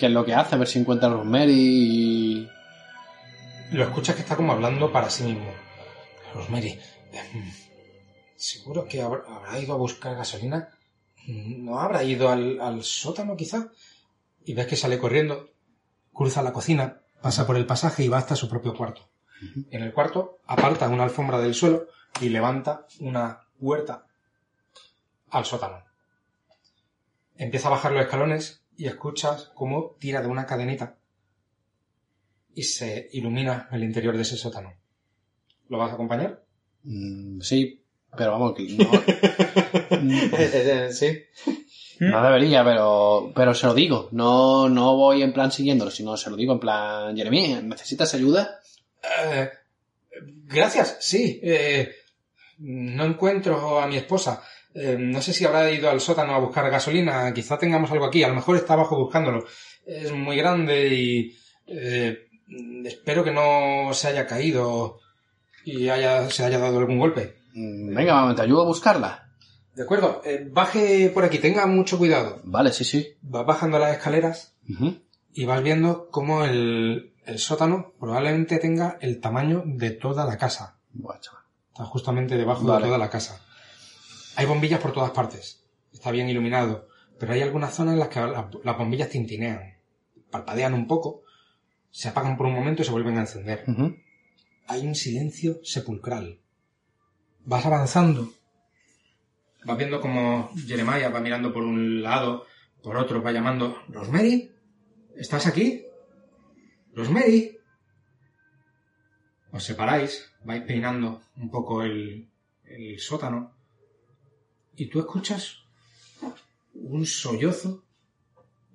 qué es lo que hace, a ver si encuentra a Rosemary y... Lo escuchas que está como hablando para sí mismo. Rosemary, em, ¿seguro que habrá, habrá ido a buscar gasolina? ¿No habrá ido al, al sótano quizá? Y ves que sale corriendo, cruza la cocina, pasa por el pasaje y va hasta su propio cuarto. En el cuarto aparta una alfombra del suelo y levanta una puerta al sótano. Empieza a bajar los escalones y escuchas cómo tira de una cadenita y se ilumina el interior de ese sótano. ¿Lo vas a acompañar? Mm, sí, pero vamos, que no, sí. no debería, pero, pero se lo digo. No, no voy en plan siguiéndolo, sino se lo digo en plan, Jeremy, ¿necesitas ayuda? Eh, gracias, sí. eh, no encuentro a mi esposa. Eh, no sé si habrá ido al sótano a buscar gasolina. Quizá tengamos algo aquí. A lo mejor está abajo buscándolo. Es muy grande y eh, espero que no se haya caído y haya, se haya dado algún golpe. Mm, Venga, mamá, te ayudo a buscarla. De acuerdo, eh, baje por aquí, tenga mucho cuidado. Vale, sí, sí. Vas bajando las escaleras y vas viendo cómo el, el sótano probablemente tenga el tamaño de toda la casa. Buah, chaval. Está justamente debajo Vale. de toda la casa. Hay bombillas por todas partes. Está bien iluminado. Pero hay algunas zonas en las que la- las bombillas tintinean. Parpadean un poco, se apagan por un momento y se vuelven a encender. Hay un silencio sepulcral. Vas avanzando. Vas viendo como Jeremiah va mirando por un lado, por otro, va llamando, Rosemary, ¿estás aquí? Rosemary. Os separáis, vais peinando un poco el, el sótano y tú escuchas un sollozo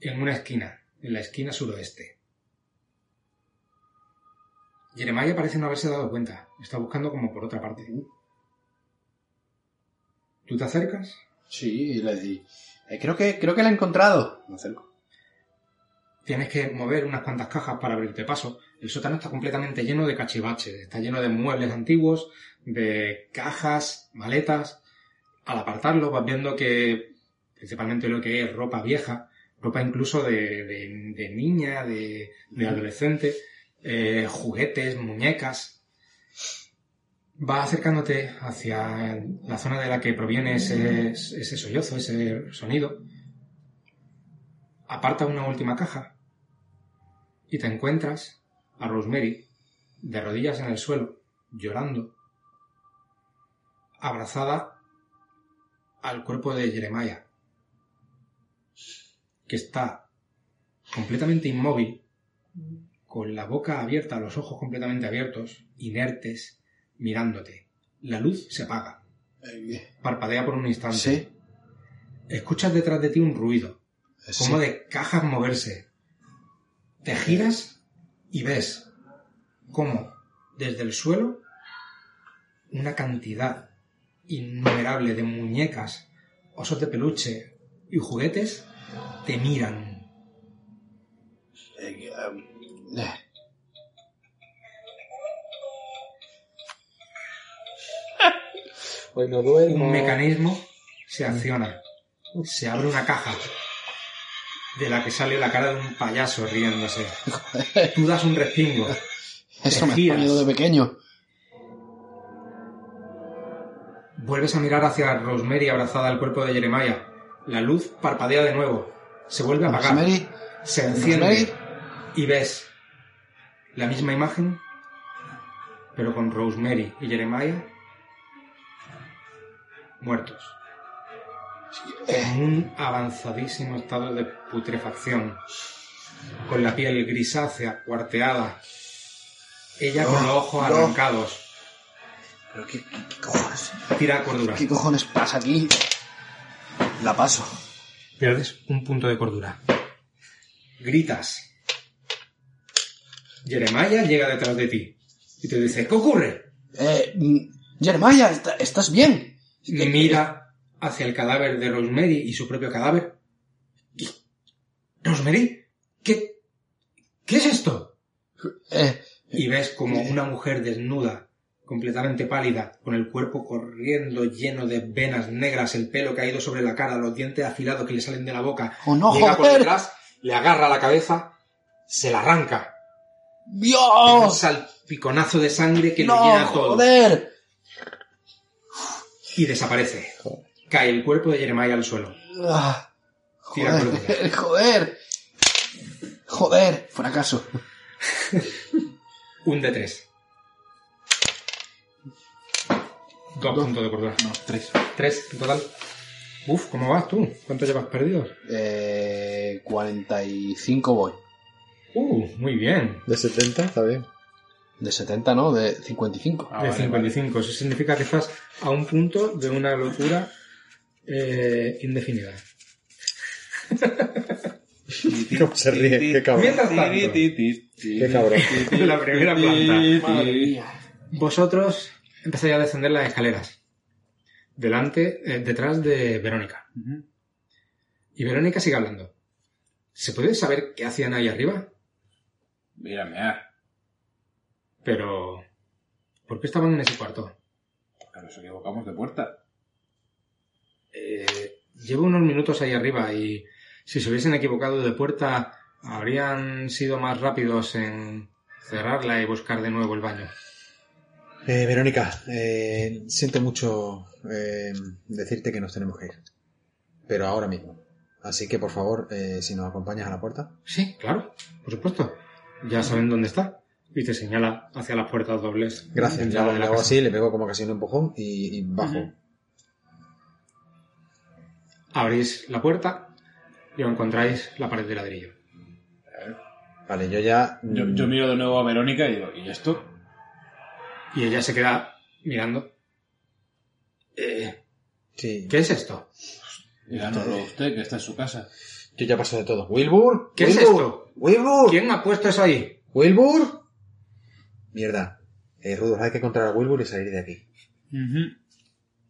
en una esquina, en la esquina suroeste. Jeremiah parece no haberse dado cuenta, está buscando como por otra parte. ¿Tú te acercas? Sí, le di. eh, creo que creo que la he encontrado. Me acerco. Tienes que mover unas cuantas cajas para abrirte paso. El sótano está completamente lleno de cachivaches, está lleno de muebles antiguos, de cajas, maletas. Al apartarlo vas viendo que principalmente lo que es ropa vieja, ropa incluso de, de- de niña, de, de adolescente, eh, juguetes, muñecas. Vas acercándote hacia la zona de la que proviene ese, ese sollozo, ese sonido. Aparta una última caja y te encuentras a Rosemary de rodillas en el suelo, llorando, abrazada al cuerpo de Jeremiah, que está completamente inmóvil, con la boca abierta, los ojos completamente abiertos, inertes, mirándote. La luz se apaga, parpadea por un instante. sí. Escuchas detrás de ti un ruido, eh, sí. como de cajas moverse. Te giras y ves cómo desde el suelo una cantidad innumerable de muñecas, osos de peluche y juguetes te miran. Eh, um, eh. Duermo. Un mecanismo se acciona. Se abre una caja de la que sale la cara de un payaso riéndose. Tú das un respingo. Eso me ha de pequeño. Vuelves a mirar hacia Rosemary abrazada al cuerpo de Jeremiah. La luz parpadea de nuevo. Se vuelve a apagar. Rosemary, Se enciende. Rosemary. Y ves la misma imagen, pero con Rosemary y Jeremiah muertos. En un avanzadísimo estado de putrefacción. Con la piel grisácea, cuarteada. Ella con los ojos arrancados. ¿Pero qué, qué- qué cojones? Tira cordura. ¿Qué cojones pasa aquí? La paso. Pierdes un punto de cordura. Gritas. Jeremiah llega detrás de ti y te dice, ¿qué ocurre? Eh, mm, Jeremiah, ¿está- ¿estás bien? Y mira hacia el cadáver de Rosemary y su propio cadáver. ¿Qué? ¿Rosemary? ¿Qué? ¿Qué es esto? Eh, Y ves como una mujer desnuda, completamente pálida, con el cuerpo corriendo lleno de venas negras, el pelo caído sobre la cara, los dientes afilados que le salen de la boca. ¡Oh, no, Llega por detrás, le agarra la cabeza, se la arranca. Un ¡Dios! salpiconazo de sangre que ¡No, lo llena todo. joder! Y desaparece. Cae el cuerpo de Jeremiah al suelo. Ah, Tira joder, joder. Joder, fracaso. Un de tres. Dos puntos de cordura. No, tres. Tres en total. Uf, ¿cómo vas tú? ¿Cuánto llevas perdidos? Eh, 45 voy. Uh, muy bien. De 70, está bien. De 70, ¿no? De 55. Ah, de vale, 55. Eso significa que estás a un punto de una locura eh, indefinida. ¿Cómo se ríe? Qué cabrón. Qué cabrón. la primera planta, Madre mía. vosotros empezáis a descender las escaleras. Delante, eh, detrás de Verónica. Y Verónica sigue hablando. ¿Se puede saber qué hacían ahí arriba? Mírame, ah. Pero... ¿Por qué estaban en ese cuarto? Porque nos equivocamos de puerta. Eh, llevo unos minutos ahí arriba y si se hubiesen equivocado de puerta habrían sido más rápidos en cerrarla y buscar de nuevo el baño. Eh, Verónica, eh, siento mucho eh, decirte que nos tenemos que ir. Pero ahora mismo. Así que, por favor, eh, si nos acompañas a la puerta. Sí, claro, por supuesto. Ya saben dónde está. Y te señala hacia las puertas dobles. Gracias. Ya le hago así, le pego como casi un empujón y, y bajo. Abrís la puerta y os encontráis la pared de ladrillo. Vale, yo ya. Yo, mm, yo miro de nuevo a Verónica y digo, ¿y esto? Y ella se queda mirando. Eh, Sí. ¿Qué es esto? Díganoslo usted, que está en su casa. Yo ya paso de todo. ¿Wilbur? ¿Qué es ¿Wilbur? esto? ¿Wilbur? ¿Quién ha puesto eso ahí? ¿Wilbur? Mierda. Eh, Rudolf, hay que encontrar a Wilbur y salir de aquí.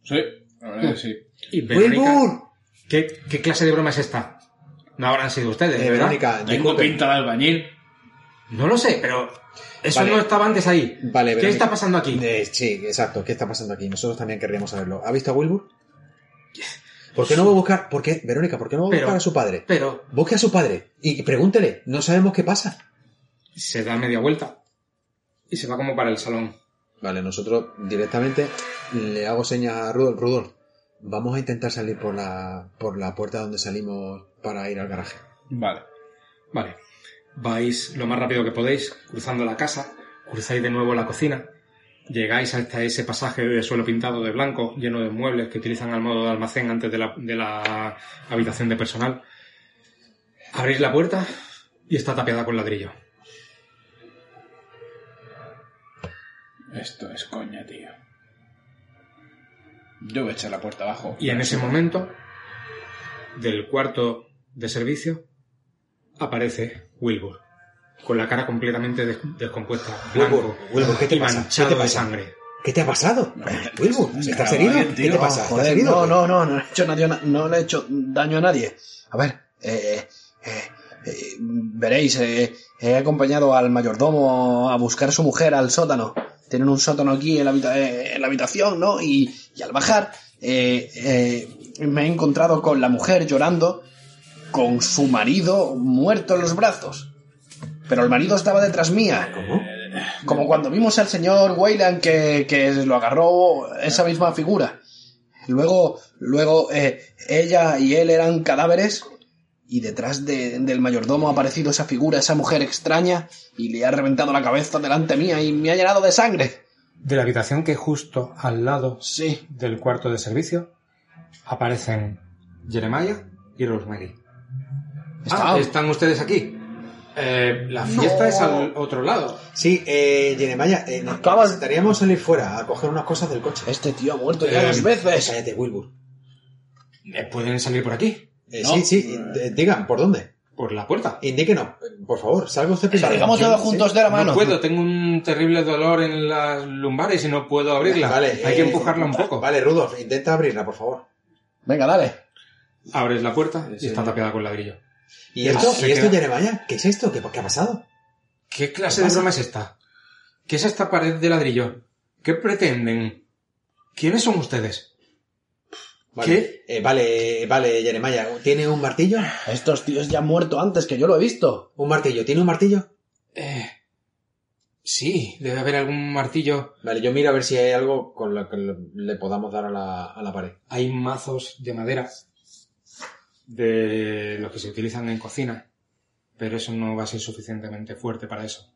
Sí, la verdad que sí. Y Verónica, ¡Wilbur! ¿qué, qué clase de broma es esta? No habrán sido ustedes, Eh, ¿verdad? Verónica, Tengo disculpe. pinta de albañil. No lo sé, pero eso Vale. no estaba antes ahí. Vale, ¿Qué está pasando aquí? Eh, sí, exacto. ¿Qué está pasando aquí? Nosotros también querríamos saberlo. ¿Ha visto a Wilbur? ¿Por qué no va a buscar? ¿Por qué? Verónica, ¿por qué no va a Pero- buscar a su padre? Pero Busque a su padre y pregúntele. No sabemos qué pasa. se da media vuelta y se va como para el salón. Vale, nosotros directamente le hago señas a Rudolf. Rudolf, vamos a intentar salir por la, por la puerta donde salimos para ir al garaje. Vale. Vale. Vais lo más rápido que podéis, cruzando la casa, cruzáis de nuevo la cocina, llegáis hasta ese pasaje de suelo pintado de blanco, lleno de muebles que utilizan al modo de almacén antes de la, de la habitación de personal. Abrís la puerta y está tapiada con ladrillo. Esto es coña, tío. Yo voy a echar la puerta abajo. Y en ese momento, del cuarto de servicio, aparece Wilbur, con la cara completamente des- descompuesta, blanco Wilbur, Wilbur, ¿qué te pasa? manchado ¿Qué te de pasa? sangre. ¿Qué te ha pasado? Wilbur, me ¿estás herido? bien, ¿Qué te pasa? ¿Estás Joder, herido? no, no, no, no he hecho, nadie- no le he hecho daño a nadie. A ver, eh, eh, eh, veréis, eh, he acompañado al mayordomo a buscar a su mujer al sótano. Tienen un sótano aquí en la, habita- eh, en la habitación, ¿no? Y, y al bajar, eh, eh, me he encontrado con la mujer llorando, con su marido muerto en los brazos. Pero el marido estaba detrás mía. ¿Cómo? Como cuando vimos al señor Wayland que, que lo agarró esa misma figura. Luego, luego eh, ella y él eran cadáveres y detrás de- del mayordomo ha aparecido esa figura, esa mujer extraña y le ha reventado la cabeza delante mía y me ha llenado de sangre. De la habitación que justo al lado Sí. del cuarto de servicio aparecen Jeremiah y Rosemary. Ah, ¿están ustedes aquí? Eh, la fiesta No. es al otro lado. Sí, eh, Jeremiah, eh, Acabas- salir fuera a coger unas cosas del coche. Este tío ha muerto ya Eh, dos veces. Cállate, Wilbur. Eh, ¿Pueden salir por aquí? Eh, No. Sí, sí, eh, digan, ¿por dónde? Por la puerta. Indíquenos, por favor, salga usted primero. Salgamos todos sí. juntos de la mano. No puedo, tengo un terrible dolor en las lumbares y no puedo abrirla. Vale, Hay que empujarla un poco. Vale, Rudolf, intenta abrirla, por favor. Venga, dale. Abres la puerta y Sí. está tapiada con ladrillo. ¿Y esto? ¿Y esto, queda- Jeremiah? ¿Qué es esto? ¿Qué, qué ha pasado? ¿Qué clase ¿Qué de broma es esta? ¿Qué es esta pared de ladrillo? ¿Qué pretenden? ¿Quiénes son ustedes? Vale, eh, vale, vale, Jeremiah, ¿tiene un martillo? Estos tíos ya han muerto antes, que yo lo he visto. Un martillo, ¿tiene un martillo? Eh, sí, debe haber algún martillo. Vale, yo miro a ver si hay algo con lo que le podamos dar a la, a la pared. Hay mazos de madera de los que se utilizan en cocina, pero eso no va a ser suficientemente fuerte para eso.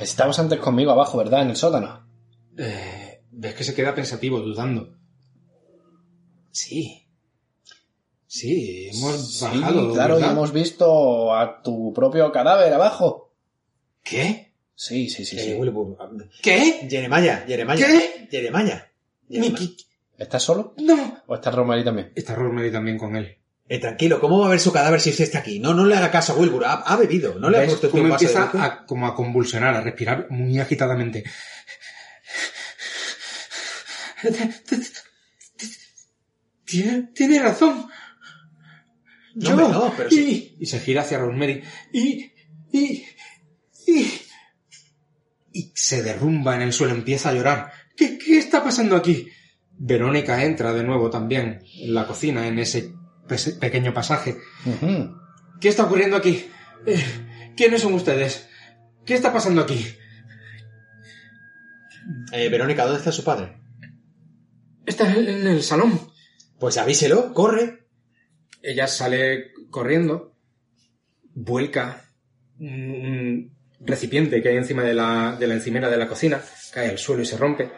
Estabas antes conmigo abajo, ¿verdad? En el sótano. Eh, ves que se queda pensativo, dudando. Sí. Sí, hemos Sí, bajado. claro, y hemos visto a tu propio cadáver abajo. ¿Qué? Sí, sí, sí, Eh, sí. Wilbur, ¿Qué? Jeremiah, Jeremiah. ¿Qué? Qui- ¿Estás solo? No. ¿O está Rosemary también? Está Rosemary también con él. Eh, tranquilo, ¿cómo va a ver su cadáver si usted está aquí? No, no le haga caso a Wilbur, ha, ha bebido, no le ha ¿Ves puesto cómo empieza a, como a convulsionar, a respirar muy agitadamente. Tiene, tiene razón. No, hombre, no, pero sí. y, y se gira hacia Rosemary. Y, y, y, y se derrumba en el suelo, empieza a llorar. ¿Qué, qué está pasando aquí? Verónica entra de nuevo también en la cocina, en ese pequeño pasaje. ¿Qué está ocurriendo aquí? Eh, ¿Quiénes son ustedes? ¿Qué está pasando aquí? Eh, Verónica, ¿dónde está su padre? Está en en el salón. Pues avíselo, corre. Ella sale corriendo, vuelca un recipiente que hay encima de la, de la encimera de la cocina, cae al suelo y se rompe.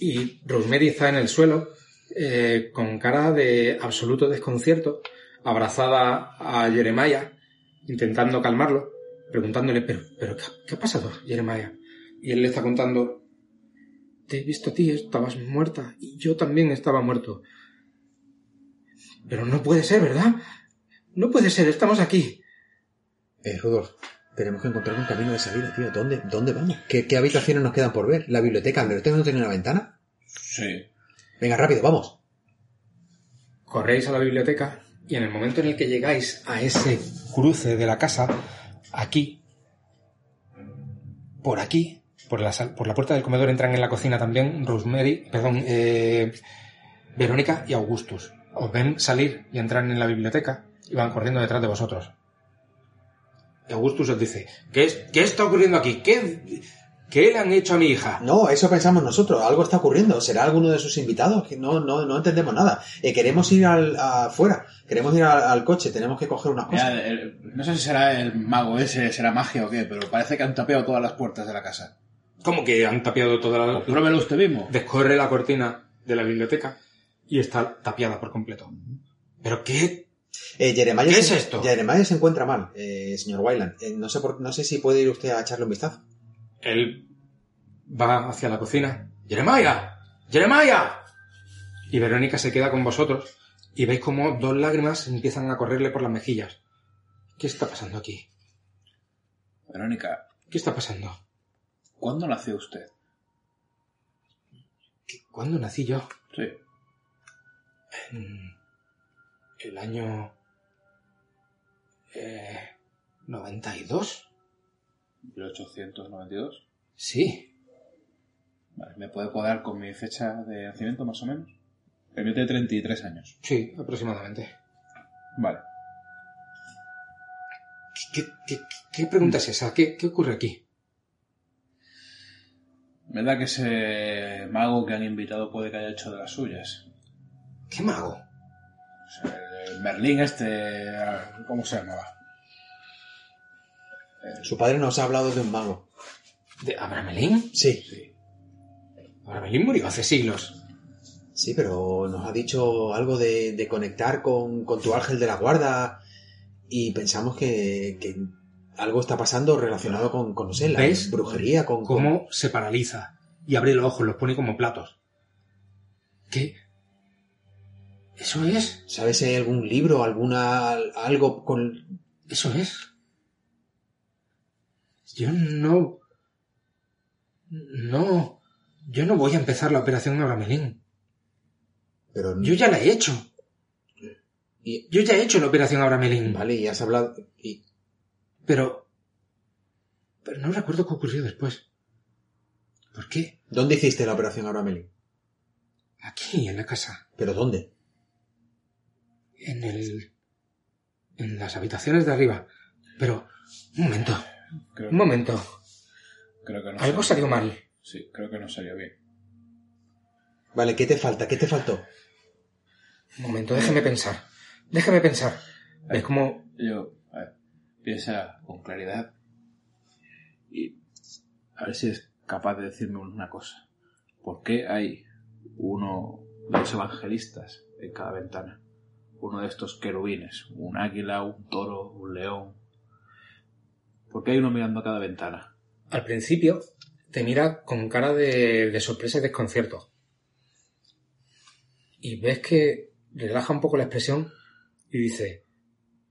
Y Rosemary está en el suelo, eh, con cara de absoluto desconcierto, abrazada a Jeremiah, intentando calmarlo, preguntándole, pero, pero ¿qué, ha pasado, Jeremiah? Y él le está contando, te he visto a ti, estabas muerta, y yo también estaba muerto. Pero no puede ser, ¿verdad? No puede ser, estamos aquí. Eh, Rudolf, tenemos que encontrar un camino de salida, tío. ¿Dónde, dónde vamos? ¿Qué, qué habitaciones nos quedan por ver? ¿La biblioteca? ¿La biblioteca no tiene una ventana? Sí. Venga, rápido, vamos. Corréis a la biblioteca y en el momento en el que llegáis a ese cruce de la casa, aquí, por aquí, por la, sal- por la puerta del comedor entran en la cocina también Rosemary, perdón, eh, Verónica y Augustus. Os ven salir y entrar en la biblioteca y van corriendo detrás de vosotros. Y Augustus os dice, ¿qué, es, qué está ocurriendo aquí? ¿Qué, ¿Qué le han hecho a mi hija? No, eso pensamos nosotros. Algo está ocurriendo. ¿Será alguno de sus invitados? No, no, no entendemos nada. Eh, queremos ir al, afuera. Queremos ir al, al coche. Tenemos que coger unas cosas. Mira, el- no sé si será el mago ese, será magia o qué, pero parece que han tapeado todas las puertas de la casa. Como que han tapiado toda la... Pruébelo usted mismo. Descorre la cortina de la biblioteca y está tapiada por completo. ¿Pero qué? Eh, Jeremiah ¿Qué se- es esto? Jeremiah se encuentra mal, eh, señor Wyland. Eh, no, sé por- no sé si puede ir usted a echarle un vistazo. Él va hacia la cocina. ¡Jeremiah! ¡Jeremiah! Y Verónica se queda con vosotros y veis como dos lágrimas empiezan a correrle por las mejillas. ¿Qué está pasando aquí? Verónica, ¿Qué está pasando? ¿cuándo nació usted? ¿Qué- ¿Cuándo nací yo? Sí. En el año... Eh, ¿92? 1892. Sí. Vale, ¿me puede cuadrar con mi fecha de nacimiento más o menos? El mío tiene 33 años. Sí, aproximadamente. Vale. ¿Qué, qué- qué pregunta es esa? ¿Qué, qué ocurre aquí? ¿Verdad que ese mago que han invitado puede que haya hecho de las suyas? ¿Qué mago? O sea, el Merlín este... ¿Cómo se llamaba? Su padre nos ha hablado de un mago. ¿De Abramelín? Sí. Sí. Abramelín murió hace siglos. Sí, pero nos ha dicho algo de, de conectar con, con tu ángel de la guarda y pensamos que, que algo está pasando relacionado con, con no sé, la ¿Ves? brujería, con... con- Cómo se paraliza y abre los ojos, los pone como platos. ¿Qué? ¿Eso es? ¿Sabes si hay algún libro, alguna algo con... ¿Eso es? Yo no... No... Yo no voy a empezar la operación Abramelín. Pero... Yo ya la he hecho. y- Yo ya he hecho la operación Abramelín. Vale, y has hablado... y- Pero... Pero no recuerdo qué ocurrió después. ¿Por qué? ¿Dónde hiciste la operación Abramelin? Aquí, en la casa. ¿Pero dónde? En el... En las habitaciones de arriba. Pero... Un momento. Creo, Un momento. creo que no Algo salió mal. Sí, creo que no salió bien. Vale, ¿qué te falta? ¿Qué te faltó? Un momento, déjeme pensar. Déjeme pensar. ¿Ves cómo Yo, a ver, piensa con claridad y a ver si es capaz de decirme una cosa. ¿Por qué hay uno de los evangelistas en cada ventana? Uno de estos querubines, un águila, un toro, un león. ¿Por qué hay uno mirando a cada ventana? al principio te mira con cara de, de sorpresa y desconcierto. Y ves que relaja un poco la expresión y dice,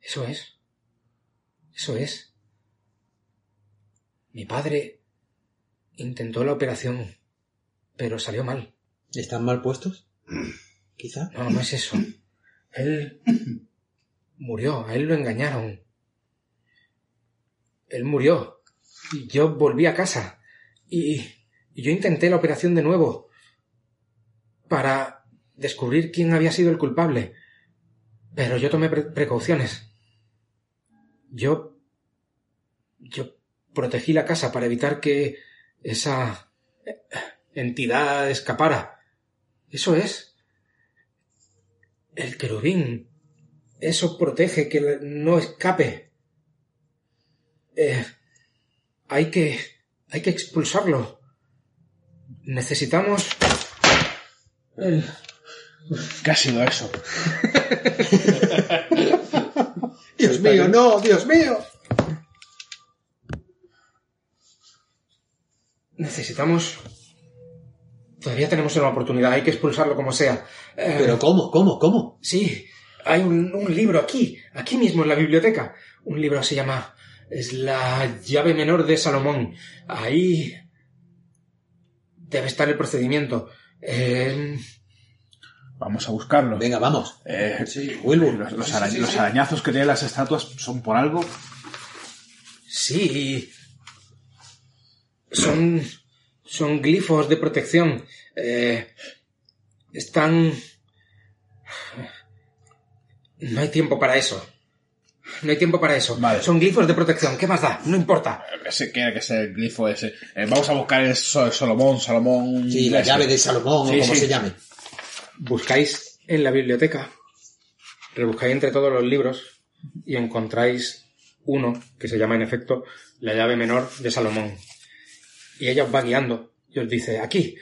eso es, eso es. Mi padre intentó la operación, pero salió mal. ¿Están mal puestos? Quizá. No, no es eso. Él murió, a él lo engañaron. Él murió. Y yo volví a casa. Y, y yo intenté la operación de nuevo. Para descubrir quién había sido el culpable. Pero yo tomé pre- precauciones. Yo... Yo protegí la casa para evitar que esa entidad escapara. Eso es. El querubín. Eso protege que no escape. Eh, hay que. hay que expulsarlo. Necesitamos. el- ¿Qué ha sido eso? Dios mío, no, Dios mío. Necesitamos. Todavía tenemos una oportunidad, hay que expulsarlo como sea. Eh, Pero ¿cómo? ¿Cómo? ¿Cómo? Sí, hay un, un libro aquí, aquí mismo en la biblioteca. Un libro se llama. Es la llave menor de Salomón. Ahí. Debe estar el procedimiento. Eh, Vamos a buscarlo. Venga, vamos. Eh, Sí, Wilbur. los, los Sí, ara- sí, los arañazos que tienen las estatuas son por algo. sí. Son. Son glifos de protección. Eh, están. No hay tiempo para eso. No hay tiempo para eso. Vale. Son glifos de protección. ¿Qué más da? No importa. Ese quiere que sea el glifo ese. Eh, vamos a buscar el Sol- Solomón, Salomón. Sí, la ese. llave de Salomón Sí, o como sí. se llame. Buscáis en la biblioteca, rebuscáis entre todos los libros y encontráis uno que se llama en efecto la llave menor de Salomón. Y ella os va guiando y os dice, aquí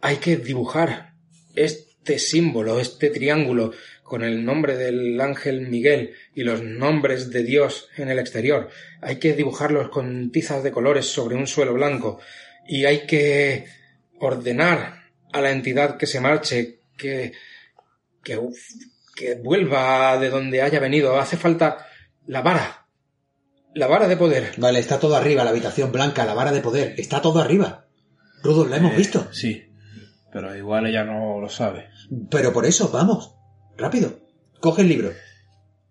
hay que dibujar este símbolo, este triángulo, con el nombre del ángel Miguel y los nombres de Dios en el exterior. Hay que dibujarlos con tizas de colores sobre un suelo blanco y hay que ordenar a la entidad que se marche, que, que, que vuelva de donde haya venido. Hace falta la vara, la vara de poder. Vale, está todo arriba, la habitación blanca, la vara de poder. Está todo arriba. Rudos, la hemos Eh, visto. Sí. Pero igual ella no lo sabe. Pero por eso, vamos. Rápido. Coge el libro.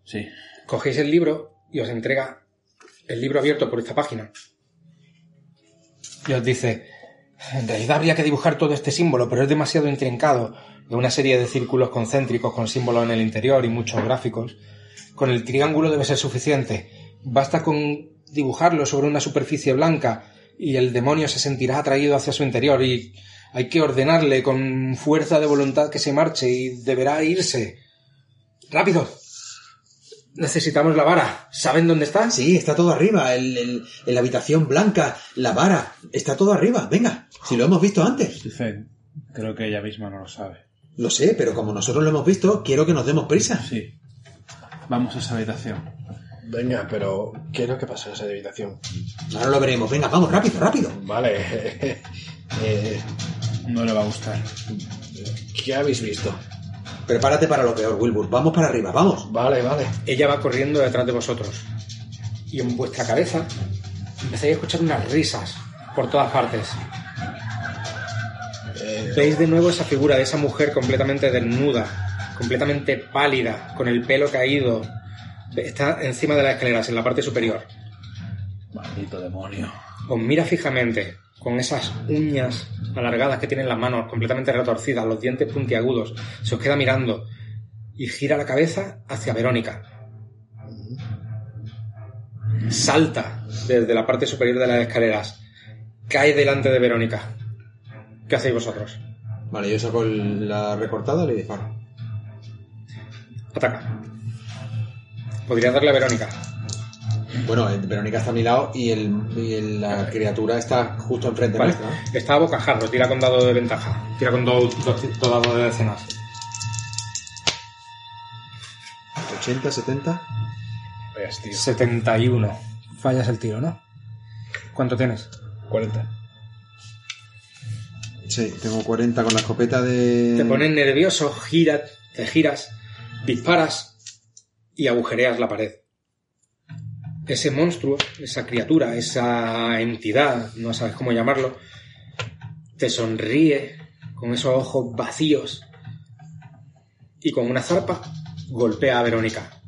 Sí. Cogéis el libro y os entrega el libro abierto por esta página. Y os dice, en realidad habría que dibujar todo este símbolo, pero es demasiado intrincado, de una serie de círculos concéntricos con símbolos en el interior y muchos gráficos. Con el triángulo debe ser suficiente. Basta con dibujarlo sobre una superficie blanca y el demonio se sentirá atraído hacia su interior y hay que ordenarle con fuerza de voluntad que se marche y deberá irse. ¡Rápido! Necesitamos la vara. ¿Saben dónde está? Sí, está todo arriba. El, el- en la habitación blanca, la vara. Está todo arriba. Venga. Si lo hemos visto antes. Dice, creo que ella misma no lo sabe. Lo sé, pero como nosotros lo hemos visto, quiero que nos demos prisa. Sí. Vamos a esa habitación. Venga, pero ¿qué es lo que pasa en esa habitación? Ahora lo veremos. Venga, vamos, rápido, rápido. Vale. eh, No le va a gustar. ¿Qué habéis visto? Prepárate para lo peor, Wilbur. Vamos para arriba, vamos. Vale, vale. Ella va corriendo detrás de vosotros. Y en vuestra cabeza empezáis a escuchar unas risas por todas partes. Eh, Veis de nuevo esa figura de esa mujer completamente desnuda, completamente pálida, con el pelo caído. Está encima de las escaleras, en la parte superior. Maldito demonio. Os mira fijamente, con esas uñas alargadas que tiene en las manos, completamente retorcidas, los dientes puntiagudos. Se os queda mirando y gira la cabeza hacia Verónica. Salta desde la parte superior de las escaleras. Cae delante de Verónica. ¿Qué hacéis vosotros? Vale, yo saco el- la recortada y le disparo. Ataca. Podría darle a Verónica. Bueno, eh, Verónica está a mi lado y, el, y el- la criatura está justo enfrente Vale. nuestra. Está a bocajarro, tira con dado de ventaja. Tira con dos dos- dos dados de decenas. 80, 70. Ves, tío. 71. Fallas el tiro, ¿no? ¿Cuánto tienes? 40. Sí, tengo 40 con la escopeta de. Te pones nervioso, giras, te giras, disparas y agujereas la pared. Ese monstruo, esa criatura, esa entidad, no sabes cómo llamarlo, te sonríe con esos ojos vacíos y con una zarpa golpea a Verónica.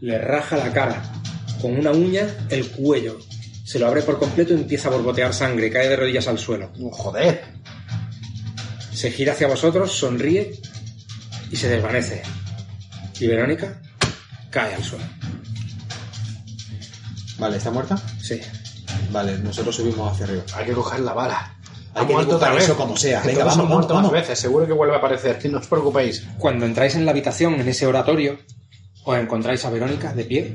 Le raja la cara, con una uña el cuello, se lo abre por completo y empieza a borbotear sangre, cae de rodillas al suelo. Joder. Se gira hacia vosotros, sonríe y se desvanece. Y Verónica cae al suelo. Vale, ¿está muerta? Sí. Vale, nosotros subimos hacia arriba. Hay que coger la bala. Hay que dibujar eso como sea. Que Venga, vamos, vamos, más vamos. veces. Seguro que vuelve a aparecer. No os preocupéis. Cuando entráis en la habitación, en ese oratorio, os encontráis a Verónica de pie,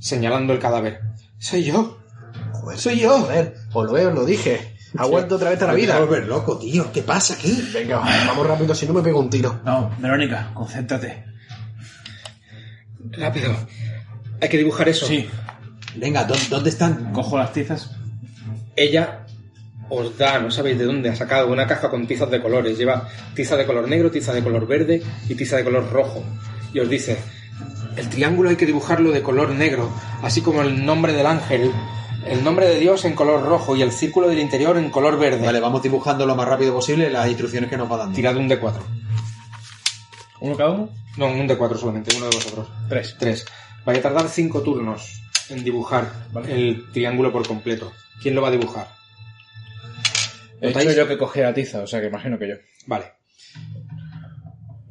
señalando el cadáver. Soy yo. Joder, Soy yo. Joder, os lo veo, os lo dije. Ha vuelto otra vez a la vida. volver loco, tío. ¿Qué pasa aquí? Venga, vamos rápido, si no me pego un tiro. No, Verónica, concéntrate. Rápido. Hay que dibujar eso. Sí, Venga, ¿dó- ¿dónde están? cojo las tizas. Ella os da, no sabéis de dónde ha sacado, una caja con tizas de colores. Lleva tiza de color negro, tiza de color verde y tiza de color rojo. Y os dice, el triángulo hay que dibujarlo de color negro, así como el nombre del ángel, el nombre de Dios en color rojo y el círculo del interior en color verde. Vale, vamos dibujando lo más rápido posible las instrucciones que nos va dando. Tirad un D4. ¿Uno cada uno? No, un D4 solamente, uno de vosotros. Tres. Tres. Vaya a tardar cinco turnos en dibujar Vale. el triángulo por completo. ¿Quién lo va a dibujar? He ¿Notáis? hecho yo que cogí la tiza, o sea que imagino que yo. Vale.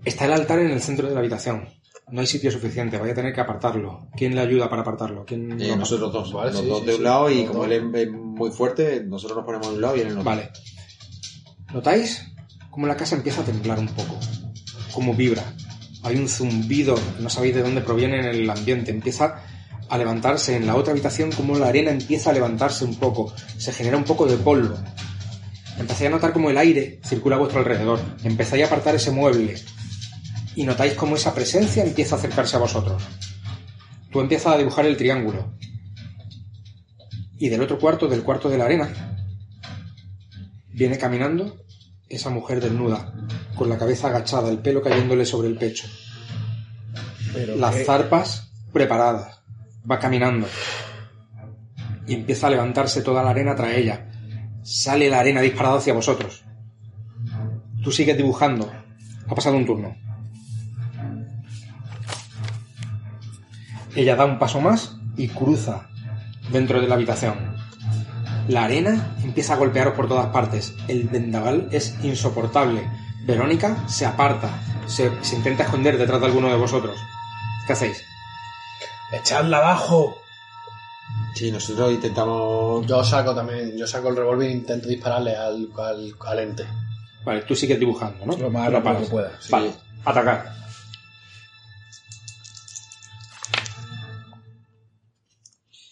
Está el altar en el centro de la habitación. No hay sitio suficiente, vaya a tener que apartarlo. ¿Quién le ayuda para apartarlo? ¿Quién Eh, nosotros dos. Vale, los sí, dos sí, de sí. un lado y Los como dos. él es, muy fuerte, nosotros nos ponemos de un lado y él en otro. Vale. ¿Notáis cómo la casa empieza a temblar un poco? Cómo vibra. Hay un zumbido, no sabéis de dónde proviene en el ambiente. Empieza a levantarse en la otra habitación, como la arena empieza a levantarse un poco. Se genera un poco de polvo. Empezáis a notar como el aire circula a vuestro alrededor. Empezáis a apartar ese mueble. Y notáis cómo esa presencia empieza a acercarse a vosotros. Tú empiezas a dibujar el triángulo. Y del otro cuarto, del cuarto de la arena, viene caminando esa mujer desnuda, con la cabeza agachada, el pelo cayéndole sobre el pecho, Pero las qué- zarpas preparadas. Va caminando y empieza a levantarse toda la arena tras ella. Sale la arena disparada hacia vosotros. Tú sigues dibujando. Ha pasado un turno. Ella da un paso más y cruza dentro de la habitación. La arena empieza a golpearos por todas partes. El vendaval es insoportable. Verónica se aparta. Se, se intenta esconder detrás de alguno de vosotros. ¿Qué hacéis? ¡Echadla abajo! Sí, nosotros intentamos. Yo saco también, yo saco el revólver e intento dispararle al, al, al ente. Vale, tú sigues dibujando, ¿no? Lo más No rápido que pueda. Vale, atacar.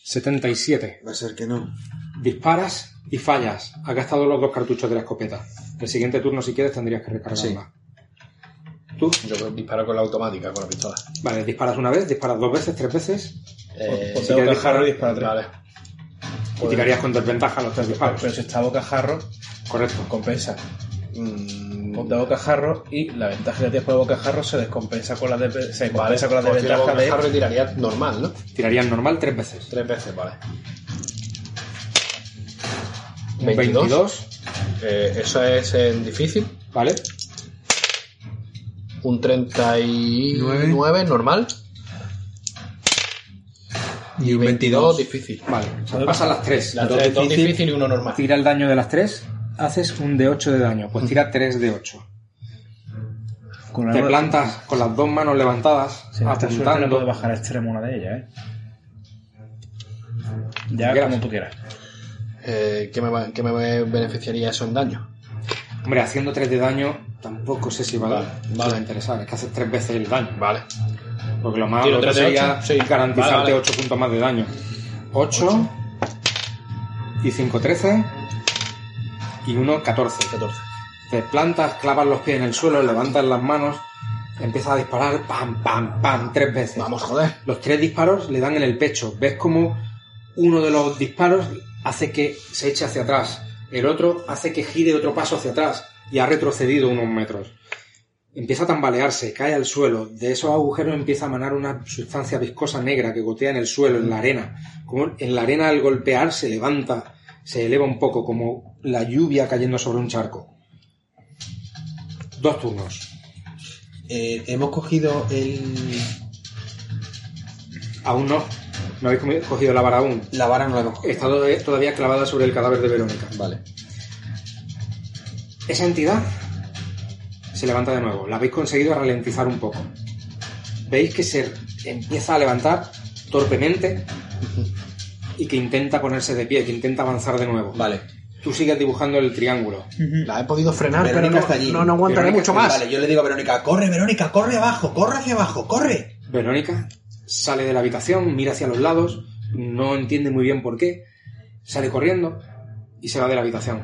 ...77. Va a ser que no. Disparas y fallas. Has gastado los dos cartuchos de la escopeta. El siguiente turno, si quieres, tendrías que recargarla. Tú, Yo disparo con la automática, con la pistola. vale, disparas una vez, disparas dos veces, tres veces... Eh, Ponte si quieres disparar- dispara tres. vale. Y tirarías con desventaja los tres disparos. Pero si está boca jarro, Correcto. compensa. Mm, Ponte boca jarro y la ventaja que tienes por boca jarro se descompensa con la de, se vale, con la pues desventaja de. jarro y tiraría normal, ¿no? Tirarías normal tres veces. Tres veces, vale. Un 22. 22, Eh, eso es en difícil. ¿vale? Un 39 normal. Y un 22 22. difícil. Vale, o sea, pasan las tres. Las Dos tres, dos difícil, difícil y uno normal. Tira el daño de las tres, haces un de 8 de daño. Pues tira 3 de 8. Con Te plantas con las dos manos levantadas, no le apuntando. puedes bajar a extremo una de ellas, ¿eh? Ya como tú quieras. Eh, ¿qué, me, qué me beneficiaría eso en daño? Hombre, haciendo 3 de daño, tampoco sé si va, Vale, vale. va a interesar. Es que haces 3 veces el daño. Vale. Porque lo más lo de sería sí. garantizarte Vale, vale. 8 puntos más de daño. 8 y 5, 13 y 1, 14. 14. Te plantas, clavas los pies en el suelo, levantas las manos, empiezas a disparar, pam, pam, pam, tres veces. Vamos, joder. Los tres disparos le dan en el pecho. Ves como uno de los disparos hace que se eche hacia atrás. El otro hace que gire otro paso hacia atrás y ha retrocedido unos metros. Empieza a tambalearse, cae al suelo. De esos agujeros empieza a emanar una sustancia viscosa negra que gotea en el suelo, en la arena. Como en la arena al golpear se levanta, se eleva un poco, como la lluvia cayendo sobre un charco. Dos turnos. Eh, hemos cogido el. Aún no. No habéis cogido la vara aún. La vara no la hemos cogido. Está todavía- todavía clavada sobre el cadáver de Verónica. Vale. Esa entidad se levanta de nuevo. La habéis conseguido ralentizar un poco. Veis que se empieza a levantar torpemente y que intenta ponerse de pie, que intenta avanzar de nuevo. Vale. Tú sigues dibujando el triángulo. La he podido frenar, Verónica pero no, está allí. no, no aguantaré Verónica mucho más. Vale, yo le digo a Verónica, corre, Verónica, corre abajo, corre hacia abajo, corre. Verónica sale de la habitación, mira hacia los lados, no entiende muy bien por qué, sale corriendo y se va de la habitación.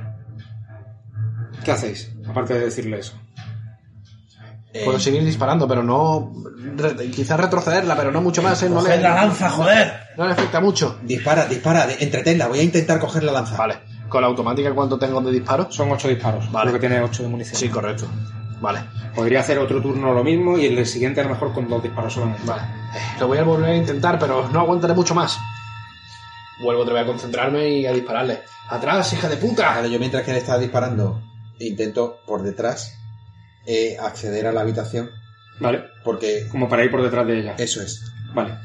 ¿Qué hacéis? Aparte de decirle eso. Puedo seguir disparando, pero no. re- quizás retrocederla, pero no mucho más, ¿eh? No Coged la lanza, joder. no le afecta mucho. Dispara, dispara, de- entretenla, voy a intentar coger la lanza. Vale. ¿Con la automática cuánto tengo de disparos? Son ocho disparos, Vale. creo que tiene ocho de munición. Sí, correcto. Vale. Podría hacer otro turno lo mismo y el siguiente a lo mejor con dos disparos solamente. Vale. Lo voy a volver a intentar, pero no aguantaré mucho más. Vuelvo otra vez a concentrarme y a dispararle. ¡Atrás, hija de puta! Vale, yo mientras que le estaba disparando, intento por detrás eh, acceder a la habitación, Vale, porque como para ir por detrás de ella. eso es. Vale,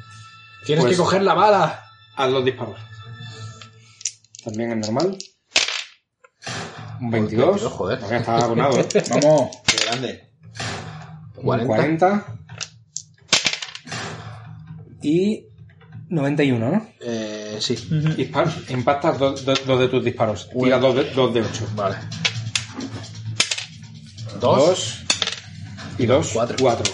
Tienes Pues- que coger la bala. haz los disparos. También es normal. Un 22. 22, joder. Todavía está abonado, ¿eh? Vamos. Qué grande. Un 40. 40. Y 91, ¿no? Eh, sí. Dispar, impactas dos, dos- dos de tus disparos. Tira dos de, dos de 8. Vale. Dos. Dos. Y dos. Cuatro. Cuatro.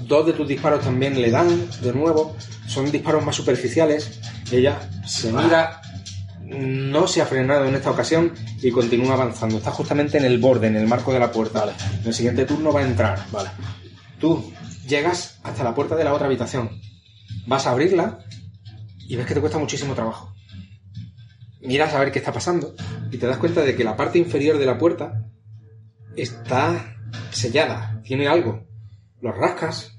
Dos de tus disparos también le dan de nuevo. Son disparos más superficiales. Ella se mira. No se ha frenado en esta ocasión y continúa avanzando. Está justamente en el borde, en el marco de la puerta. Vale. En el siguiente turno va a entrar. Vale. Tú llegas hasta la puerta de la otra habitación. Vas a abrirla y ves que te cuesta muchísimo trabajo. Miras a ver qué está pasando y te das cuenta de que la parte inferior de la puerta está sellada, tiene algo. Lo rascas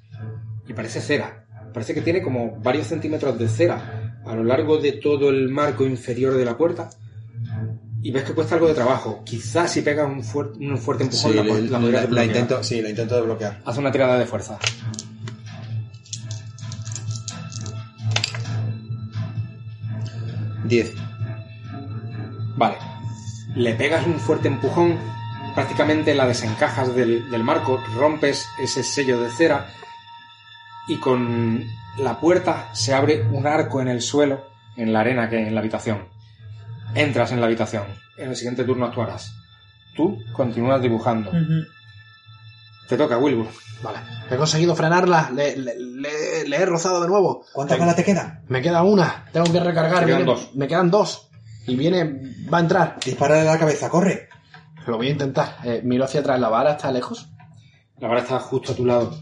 y parece cera. Parece que tiene como varios centímetros de cera a lo largo de todo el marco inferior de la puerta. Y ves que cuesta algo de trabajo. Quizás si pegas un, un fuerte empujón Sí, la, la, la la- podrías la desbloquear. intento, sí, la intento desbloquear. Haz una tirada de fuerza. Diez. Vale. Le pegas un fuerte empujón, prácticamente la desencajas del, del marco, rompes ese sello de cera y con la puerta se abre un arco en el suelo, en la arena que hay en la habitación. Entras en la habitación. En el siguiente turno actuarás. Tú continúas dibujando. Te toca, Wilbur. Vale. He conseguido frenarla. Le, le- le- le he rozado de nuevo. ¿Cuántas balas te quedan? Me queda una. Tengo que recargar. Te quedan Viene- dos. Me quedan dos. Y viene. Va a entrar. Dispara a la cabeza, corre. Lo voy a intentar. Eh, miro hacia atrás. ¿La vara está lejos? La vara está justo a tu lado.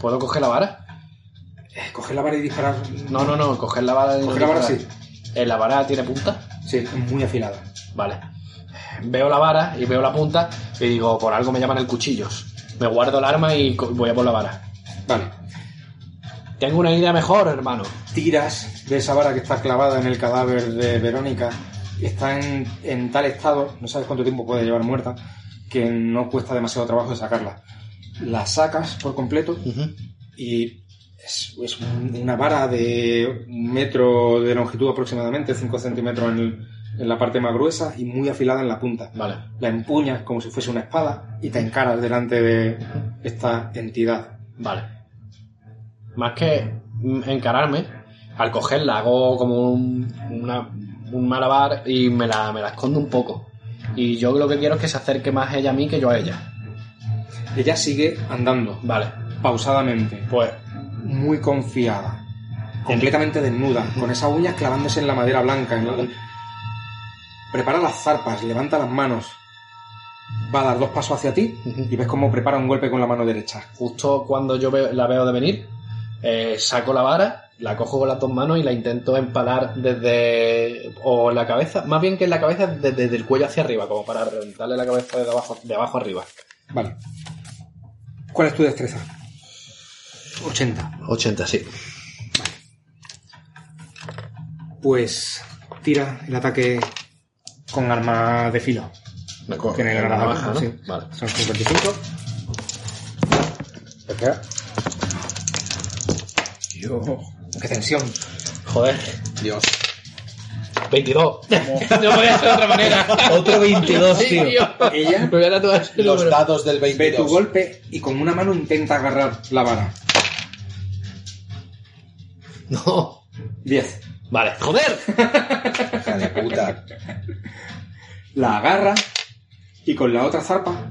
¿Puedo coger la vara? Eh, Coge la vara y disparar. No, no, no. Coger la vara. y Coger la vara, disparar. Eh, ¿La vara tiene punta? Sí, es muy afilada. Vale. Veo la vara y veo la punta y digo, por algo me llaman el cuchillos. Me guardo el arma y voy a por la vara. Vale. Tengo una idea mejor, hermano. tiras de esa vara que está clavada en el cadáver de Verónica está en, en tal estado, no sabes cuánto tiempo puede llevar muerta, que no cuesta demasiado trabajo de sacarla. La sacas por completo y es, es un- una vara de un metro de longitud aproximadamente, 5 centímetros en, el- en la parte más gruesa y muy afilada en la punta. Vale. La empuñas como si fuese una espada y te encaras delante de esta entidad. Vale. Más que encararme, al cogerla hago como un, una- un malabar y me la, me la escondo un poco. Y yo lo que quiero es que se acerque más ella a mí que yo a ella. Ella sigue andando, Vale. pausadamente. Pues muy confiada, completamente desnuda, con esas uñas clavándose en la madera blanca. en la- Prepara las zarpas, levanta las manos, va a dar dos pasos hacia ti y ves cómo prepara un golpe con la mano derecha. justo cuando yo veo- la veo de venir, eh, saco la vara, la cojo con las dos manos y la intento empalar desde... o la cabeza, más bien que en la cabeza desde, desde el cuello hacia arriba, como para reventarle la cabeza de abajo, de abajo arriba. Vale. ¿Cuál es tu destreza? 80. 80, sí. Pues tira el ataque con arma de filo. Me cojo. Tiene la granada navaja, ¿no? sí. Vale. Son 55. Espera. Yo. ¡Qué tensión! Joder. Dios. 22. no podía ser de otra manera. Otro 22, Sí, tío. Ella Me voy a tatuar ese Los número. dados del ve 22. tu golpe y con una mano intenta agarrar la vara. No. 10. Vale. ¡Joder! Hija de puta. La agarra y con la otra zarpa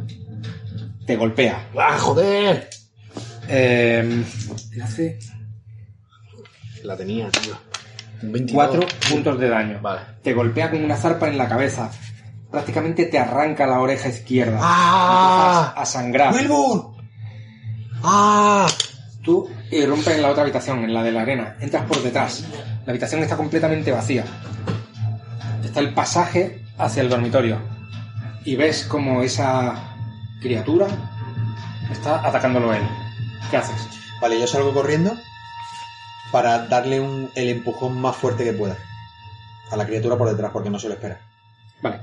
te golpea. ¡Ah, joder! Eh, te hace La tenía, tío. Un 22. Cuatro puntos de daño. Vale. Te golpea con una zarpa en la cabeza. Prácticamente te arranca la oreja izquierda. ¡Ah! A sangrar. ¡Vuelvo! ¡Ah! Tú irrumpes en la otra habitación, en la de la arena. Entras por detrás. La habitación está completamente vacía. Está el pasaje hacia el dormitorio. Y ves como esa criatura está atacándolo él. ¿Qué haces? Vale, yo salgo corriendo para darle un- el empujón más fuerte que pueda. A la criatura por detrás, porque no se lo espera. Vale.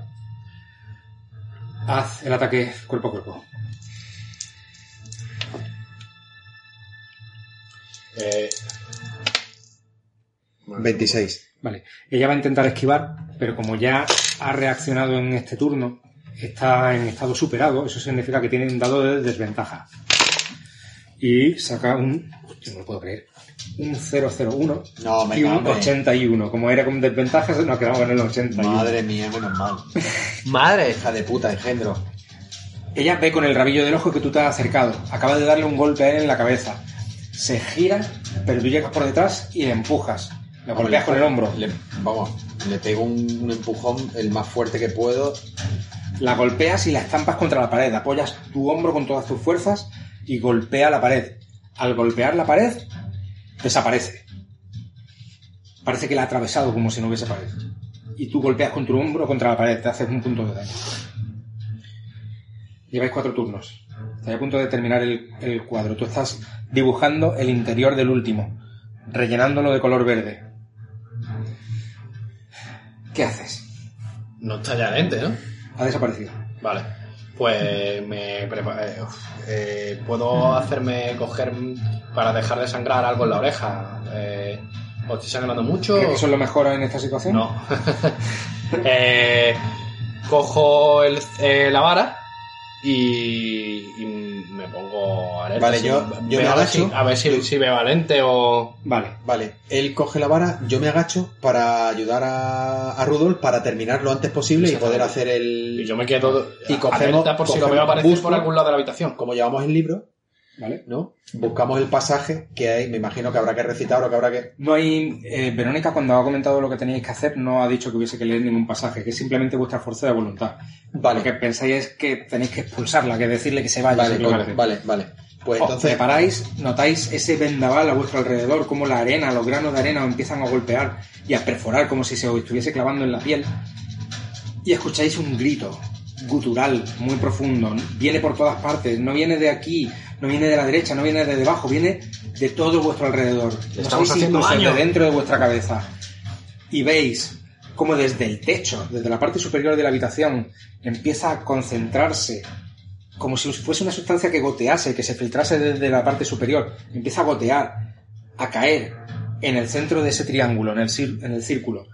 Haz el ataque cuerpo a cuerpo. Eh, 26. Vale. Ella va a intentar esquivar, pero como ya ha reaccionado en este turno, está en estado superado, eso significa que tiene un dado de desventaja. Y saca un... Yo no lo puedo creer. Un 001 No, me y un cago en- 81. Como era con desventaja, nos quedamos en el 81. Madre mía, menos mal. ¡Madre! Hija de puta, engendro. Ella ve con el rabillo del ojo que tú te has acercado. Acaba de darle un golpe a él en la cabeza. Se gira, pero tú llegas por detrás y le empujas. Le golpeas con el hombro. Le- vamos, le pego un, un empujón el más fuerte que puedo. La golpeas y la estampas contra la pared. Apoyas tu hombro con todas tus fuerzas y golpea la pared. Al golpear la pared, desaparece. Parece que la ha atravesado como si no hubiese pared. Y tú golpeas con tu hombro contra la pared, te haces un punto de daño. Lleváis cuatro turnos. Estáis a punto de terminar el, el cuadro. Tú estás dibujando el interior del último, rellenándolo de color verde. ¿Qué haces? No está ya lente, ¿no? Ha desaparecido. Vale. Pues me preparo. eh, eh, puedo hacerme coger para dejar de sangrar algo en la oreja. Eh, ¿O estoy sangrando mucho? ¿Crees que eso es lo mejor en esta situación? No. Eh, cojo el- la vara y, y me pongo alerta. Vale, yo- yo me si, agacho. a ver si, si veo valente o. Vale. Vale, él coge la vara, yo me agacho para ayudar a, a Rudolf para terminar lo antes posible y poder hacer Y el... yo me quedo Y cogemos- por si lo veo aparecer por algún lado de la habitación. Como llevamos el libro, ¿Vale? ¿no? Buscamos el pasaje que hay, me imagino que habrá que recitar o que habrá que... No hay. eh, Verónica, cuando ha comentado lo que teníais que hacer, no ha dicho que hubiese que leer ningún pasaje, que es simplemente vuestra fuerza de voluntad. Vale, Lo que pensáis es que tenéis que expulsarla, que decirle que se vaya. vale, vale, vale. Pues Os entonces... preparáis, notáis ese vendaval a vuestro alrededor, como la arena, los granos de arena os empiezan a golpear y a perforar como si se os estuviese clavando en la piel. Y escucháis un grito gutural muy profundo. Viene por todas partes, no viene de aquí, no viene de la derecha, no viene de debajo, viene de todo vuestro alrededor. No estamos haciendo daño. de dentro de vuestra cabeza. Y veis como desde el techo, desde la parte superior de la habitación, empieza a concentrarse como si fuese una sustancia que gotease, que se filtrase desde la parte superior, empieza a gotear, a caer en el centro de ese triángulo, en el, en el círculo.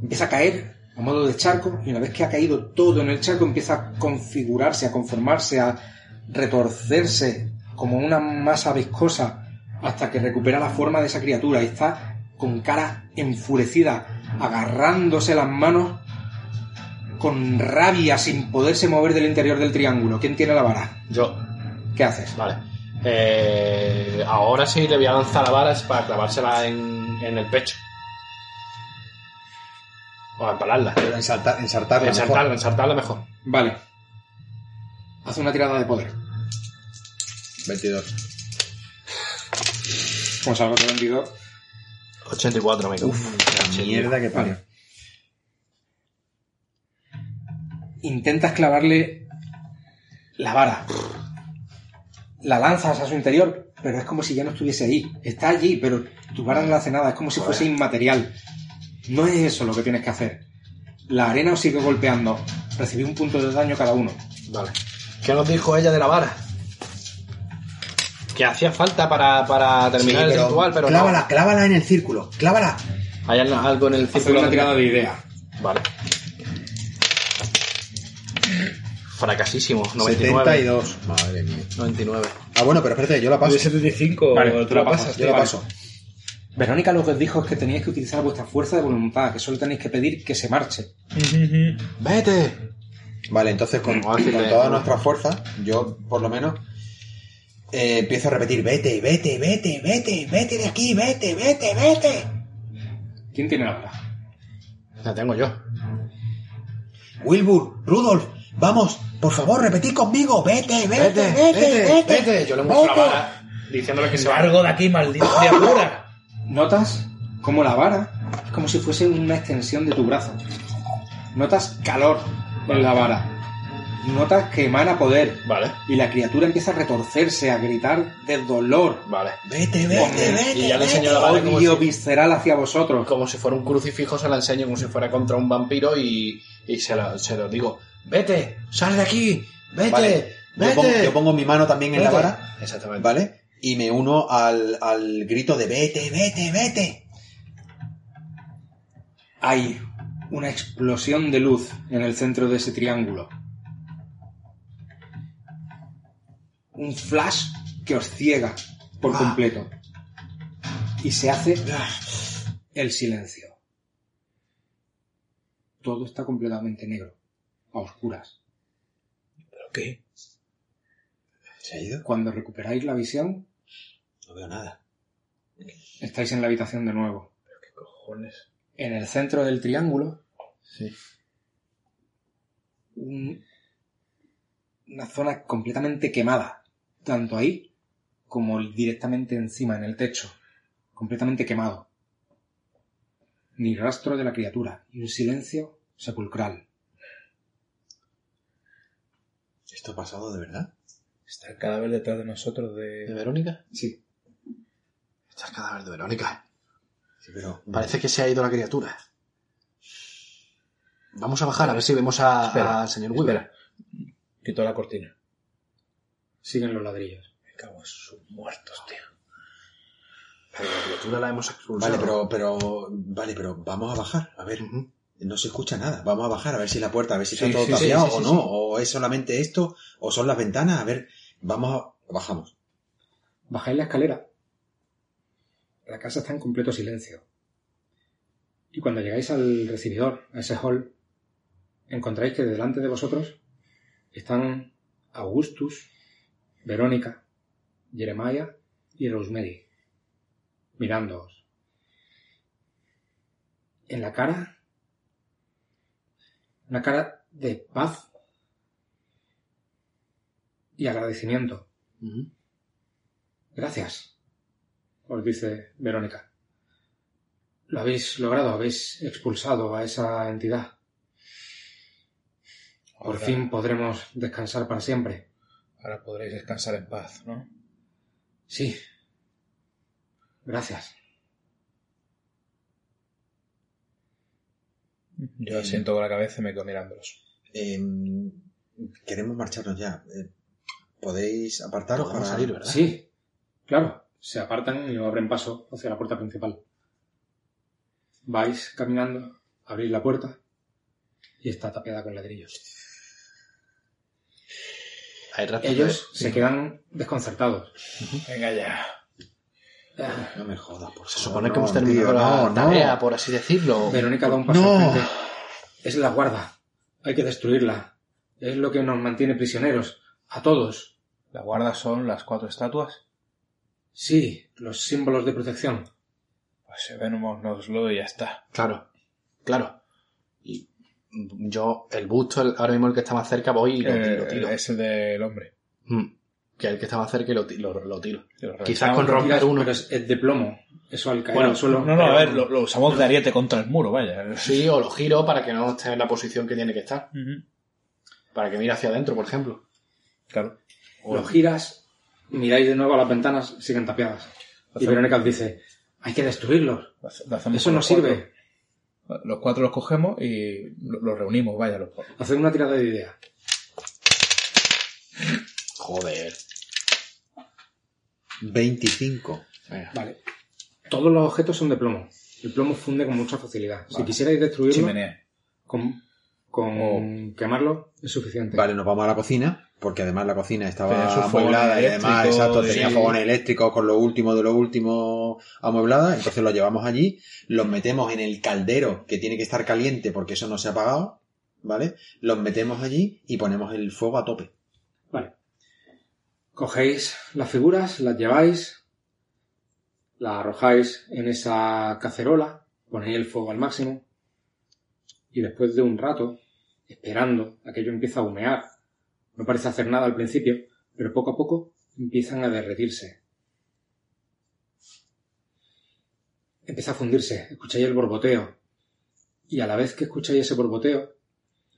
Empieza a caer a modo de charco y una vez que ha caído todo en el charco empieza a configurarse, a conformarse, a retorcerse como una masa viscosa hasta que recupera la forma de esa criatura y está con cara enfurecida, agarrándose las manos con rabia sin poderse mover del interior del triángulo. ¿Quién tiene la vara? Yo. ¿Qué haces? Vale. Eh, ahora sí le voy a lanzar la vara es para clavársela en, en el pecho. O empalarla. Ensartar, ensartarla mejor. Ensartarla, ensartarla mejor. Vale. Haz una tirada de poder. 22. Como salgo de 22. 84, me La mierda que parió. Intentas clavarle la vara. La lanzas a su interior, pero es como si ya no estuviese ahí. Está allí, pero tu vara no hace nada. Es como si fuese inmaterial. No es eso lo que tienes que hacer. La arena os sigue golpeando. Recibí un punto de daño cada uno. Vale. ¿Qué nos dijo ella de la vara? Que hacía falta para, para terminar Sí, el ritual, pero clávala, no. clávala en el círculo. Clávala. Hay algo en el Hacer círculo. una de- tirada de idea. Vale. Fracasísimo. 99. 72. Madre mía. 99. Ah, bueno, pero espérate, yo la paso. De 75, Vale, tú la la pasas. pasas. Yo la vale. paso. Verónica lo que os dijo es que teníais que utilizar vuestra fuerza de voluntad, que solo tenéis que pedir que se marche. ¡Vete! Vale, entonces con, con toda nuestra fuerza, yo por lo menos eh, empiezo a repetir, vete, vete, vete, vete, vete de aquí, vete, vete, vete. ¿Quién tiene la vara? La tengo yo. Wilbur, Rudolf, vamos, por favor, repetid conmigo, vete, vete, vete, vete. Yo le muestro la vara diciéndole que se va. Largo de aquí, maldita criatura. Notas como la vara es como si fuese una extensión de tu brazo. Notas calor en la vara. Notas que emana poder. Vale, Y la criatura empieza a retorcerse, a gritar de dolor. vale. Vete, vete, vete. Y ya le enseño la vara como Odio si, visceral hacia vosotros. como si fuera un crucifijo, se la enseño como si fuera contra un vampiro y, y se, lo, se lo digo. Vete, sal de aquí, vete, Vale, yo vete. pongo, yo pongo mi mano también en la vara, Exactamente. ¿vale? Y me uno al, al grito de vete, vete, vete. Hay una explosión de luz en el centro de ese triángulo. Un flash que os ciega por Ah. completo. Y se hace el silencio. Todo está completamente negro, a oscuras. ¿Pero qué? ¿Se ha ido? Cuando recuperáis la visión, No veo nada. estáis en la habitación de nuevo. ¿Qué cojones? En el centro del triángulo, Sí. un- una zona completamente quemada, tanto ahí como directamente encima, en el techo, completamente quemado. Ni rastro de la criatura, y un silencio sepulcral. ¿Esto ha pasado de verdad? Está el cadáver detrás de nosotros ¿De de... Verónica? Sí, Este es el cadáver de Verónica. Sí, pero... Parece que se ha ido la criatura. Vamos a bajar a ver si vemos a- Espera, al señor Weaver. Espera. Quito la cortina. siguen los ladrillos. Me cago en sus muertos, tío. Pero la criatura la hemos expulsado. Vale, pero, pero, vale, pero vamos a bajar, a ver. No se escucha nada. Vamos a bajar a ver si la puerta, a ver si Sí, está todo sí, sí, tapiado sí, o no. sí. O es solamente esto, o son las ventanas. A ver, vamos a... Bajamos. Bajáis la escalera. La casa está en completo silencio. Y cuando llegáis al recibidor, a ese hall, encontráis que delante de vosotros están Augustus, Verónica, Jeremiah y Rosemary, mirándoos. En la cara, una cara de paz y agradecimiento. Gracias, os dice Verónica. Lo habéis logrado, habéis expulsado a esa entidad. Por fin podremos descansar para siempre. Ahora podréis descansar en paz, ¿no? Sí. Gracias. Yo asiento con la cabeza y me quedo mirándolos. Em, queremos marcharnos ya. Eh, ¿Podéis apartaros para salir, ¿verdad? Sí, claro. Se apartan y abren paso hacia la puerta principal. Vais caminando, abrís la puerta y está tapiada con ladrillos. Hay ratos Ellos se quedan desconcertados. Venga ya. No me jodas, por Se favor, supone que hemos terminado tío, la no, no. tarea, por así decirlo. Verónica da un paso No. al frente. Es la guarda. Hay que destruirla. Es lo que nos mantiene prisioneros. A todos. ¿La guarda son las cuatro estatuas? Sí, los símbolos de protección. Pues venémonoslo y ya está. Claro, claro. Yo, el busto, el- ahora mismo el que está más cerca, voy y lo, Eh, lo tiro. es el del hombre. Mm. Que el que está más cerca y lo, lo, lo tiro. Quizás con romper Tiras, uno. Pero es, es de plomo. Eso al caer Bueno, al suelo. No, no, a ver, lo, lo usamos de ariete contra el muro, vaya. Sí, o lo giro para que no esté en la posición que tiene que estar. Para que mire hacia adentro, por ejemplo. Claro. Lo giras, miráis de nuevo a las ventanas, siguen tapiadas. Y Verónica os dice, hay que destruirlos. Eso no sirve. Los cuatro los cogemos y lo- los reunimos, vaya. Los... Haced una tirada de idea. Joder. 25. Venga. Vale. Todos los objetos son de plomo. El plomo funde con mucha facilidad. Si quisierais destruirlo, Chimenea. con, con quemarlo es suficiente. Vale, nos vamos a la cocina, porque además la cocina estaba amueblada y además, exacto, sí. tenía fogones eléctricos con lo último de lo último amueblada, entonces los llevamos allí, los metemos en el caldero que tiene que estar caliente porque eso no se ha apagado, ¿vale? Los metemos allí y ponemos el fuego a tope. Vale. Cogéis las figuras, las lleváis, las arrojáis en esa cacerola, ponéis el fuego al máximo y después de un rato, esperando, aquello empieza a humear. No parece hacer nada al principio, pero poco a poco empiezan a derretirse. Empieza a fundirse, escucháis el borboteo. Y a la vez que escucháis ese borboteo,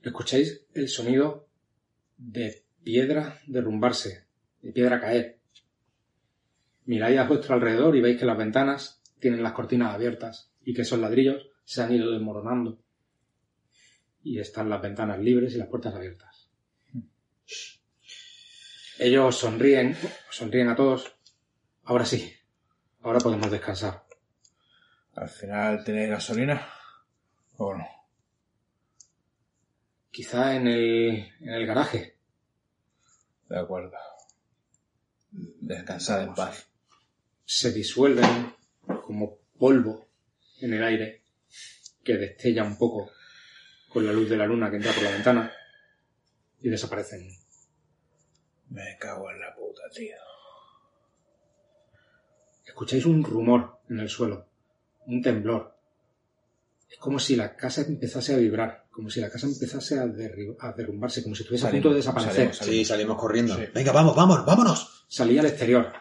escucháis el sonido de piedra derrumbarse, de piedra caer. Miráis a vuestro alrededor y veis que las ventanas tienen las cortinas abiertas y que esos ladrillos se han ido desmoronando. Y están las ventanas libres y las puertas abiertas. Ellos sonríen, sonríen a todos. Ahora sí, ahora podemos descansar. Al final, ¿tenéis gasolina? ¿O no? Quizá en el, en el garaje. De acuerdo. Descansad en paz. Se disuelven como polvo en el aire que destella un poco con la luz de la luna que entra por la ventana y desaparecen. Me cago en la puta, tío. Escucháis un rumor en el suelo, un temblor. Es como si la casa empezase a vibrar, como si la casa empezase a, derrumbarse, como si estuviese a punto de desaparecer. salimos. Sí, salimos corriendo. Sí. Venga, vamos, vamos, vámonos. Salí al exterior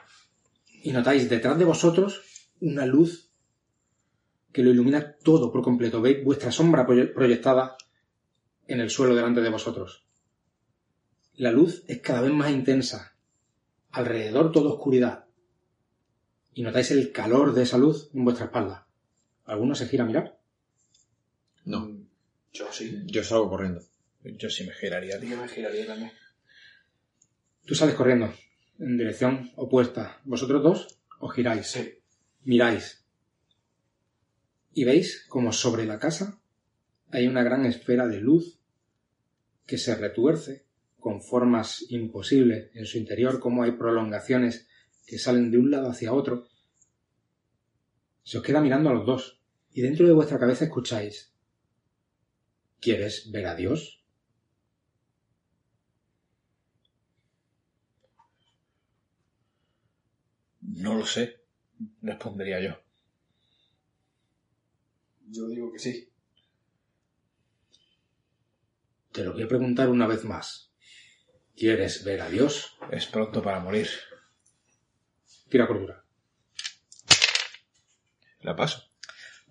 y notáis detrás de vosotros una luz que lo ilumina todo por completo. Veis vuestra sombra proye- proyectada en el suelo delante de vosotros. La luz es cada vez más intensa. Alrededor toda oscuridad. Y notáis el calor de esa luz en vuestra espalda. ¿Alguno se gira a mirar? No, Yo sí. yo salgo corriendo. Yo sí me giraría. Yo me giraría también. Tú sales corriendo en dirección opuesta. Vosotros dos os giráis. Sí. Miráis. Y veis como sobre la casa hay una gran esfera de luz que se retuerce con formas imposibles en su interior, como hay prolongaciones que salen de un lado hacia otro. Se os queda mirando a los dos y dentro de vuestra cabeza escucháis ¿Quieres ver a Dios? No lo sé. Respondería yo. Yo digo que sí. Te lo voy a preguntar una vez más. ¿Quieres ver a Dios? Es pronto para morir. Tira cordura. La paso.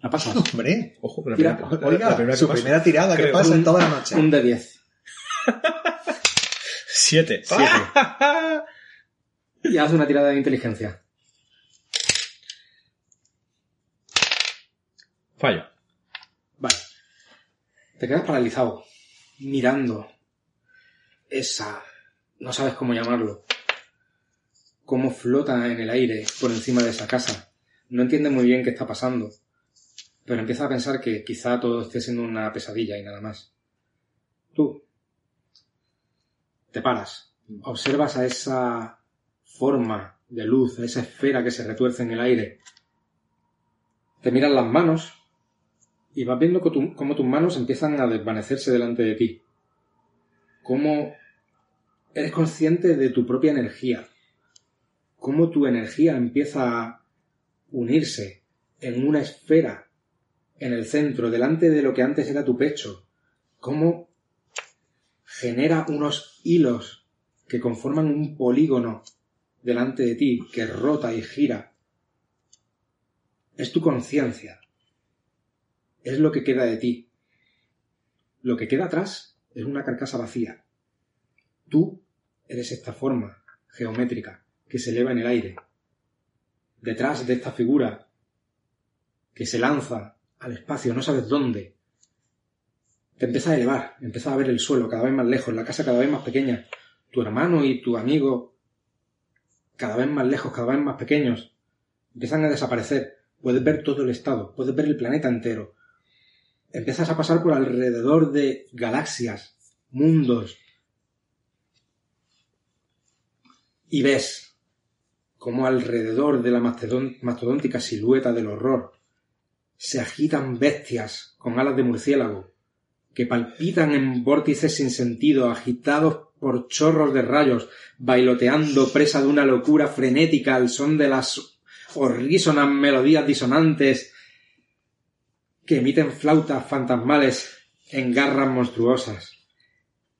La pasas. Hombre, Ojo, Tira. la primera- oiga, la primera que su paso. primera tirada que pasa en toda la noche. Un de 10. Siete. Y haz una tirada de inteligencia. Fallo. Vale. Te quedas paralizado, mirando esa... no sabes cómo llamarlo. Cómo flota en el aire por encima de esa casa. No entiendes muy bien qué está pasando. Pero empiezas a pensar que quizá todo esté siendo una pesadilla y nada más. Tú te paras. Observas a esa forma de luz, a esa esfera que se retuerce en el aire. Te miras las manos y vas viendo tu- cómo tus manos empiezan a desvanecerse delante de ti. Cómo eres consciente de tu propia energía. Cómo tu energía empieza a unirse en una esfera en el centro, delante de lo que antes era tu pecho. Cómo genera unos hilos que conforman un polígono delante de ti, que rota y gira. Es tu conciencia es lo que queda de ti. Lo que queda atrás es una carcasa vacía. Tú eres esta forma geométrica que se eleva en el aire. Detrás de esta figura que se lanza al espacio, no sabes dónde, te empieza a elevar, empiezas a ver el suelo cada vez más lejos, la casa cada vez más pequeña, tu hermano y tu amigo cada vez más lejos, cada vez más pequeños, empiezan a desaparecer. Puedes ver todo el estado, puedes ver el planeta entero, empiezas a pasar por alrededor de galaxias, mundos, y ves cómo alrededor de la mastodón- mastodóntica silueta del horror se agitan bestias con alas de murciélago, que palpitan en vórtices sin sentido, agitados por chorros de rayos, bailoteando presa de una locura frenética al son de las horrísonas melodías disonantes que emiten flautas fantasmales en garras monstruosas.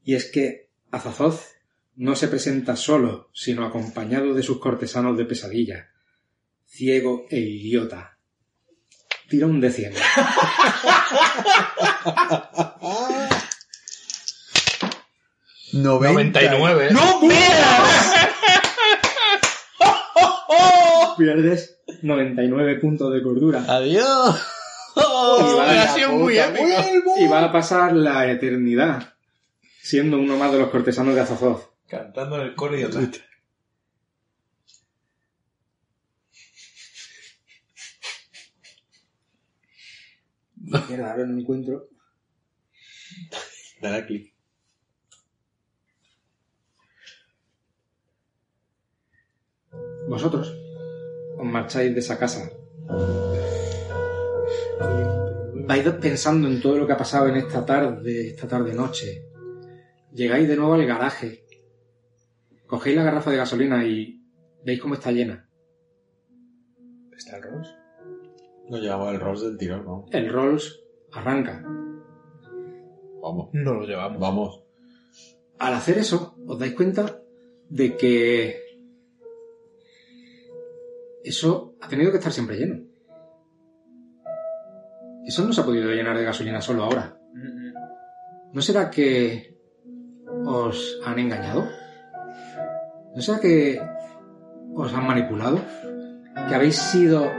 Y es que Azazoth no se presenta solo, sino acompañado de sus cortesanos de pesadilla, ciego e idiota. Tira un de cien. Noventa. 99. ¡No Pierdes 99 puntos de cordura. ¡Adiós! ha sido muy épico. Y va a pasar la eternidad siendo uno más de los cortesanos de Azazoth. Cantando en el coro y atrás. Mierda, ahora no encuentro. Dale clic. Vosotros os marcháis de esa casa. Vais pensando en todo lo que ha pasado en esta tarde, esta tarde-noche. Llegáis de nuevo al garaje. Cogéis la garrafa de gasolina y veis cómo está llena. ¿Está el Ross? Nos llevamos el Rolls del tirón, ¿no? El Rolls arranca. Vamos. No lo llevamos. Vamos. Al hacer eso, os dais cuenta de que eso ha tenido que estar siempre lleno. Eso no se ha podido llenar de gasolina solo ahora. ¿No será que os han engañado? ¿No será que os han manipulado? ¿Que habéis sido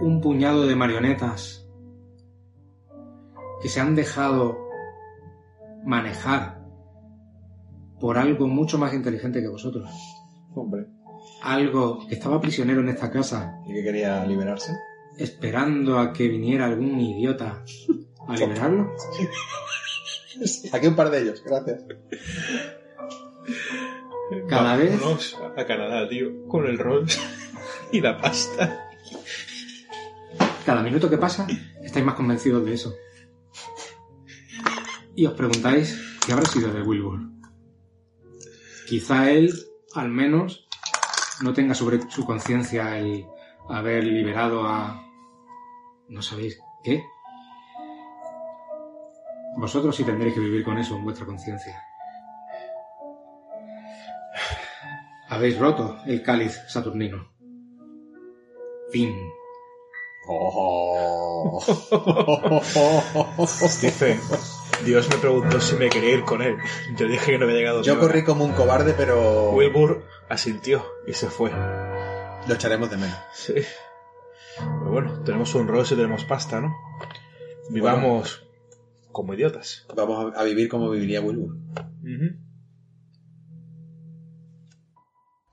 un puñado de marionetas que se han dejado manejar por algo mucho más inteligente que vosotros? Hombre. Algo que estaba prisionero en esta casa, ¿Y que quería liberarse? esperando a que viniera algún idiota a liberarlo. Aquí un par de ellos, gracias. Cada vez- Vámonos a Canadá, tío. Con el Rolls y la pasta. Cada minuto que pasa, estáis más convencidos de eso. Y os preguntáis qué habrá sido de Wilbur. Quizá él, al menos, no tenga sobre su conciencia el haber liberado a... ¿No sabéis qué? Vosotros sí tendréis que vivir con eso en vuestra conciencia. Habéis roto el cáliz saturnino. Fin. Oh. Dice, Dios me preguntó si me quería ir con él. Yo dije que no había llegado. Yo corrí como un cobarde, pero Wilbur asintió y se fue. lo echaremos de menos. Sí. Pero bueno, tenemos un Rolls y tenemos pasta, ¿no? Vivamos como idiotas. Vamos a, vivir como viviría Wilbur. Ujú.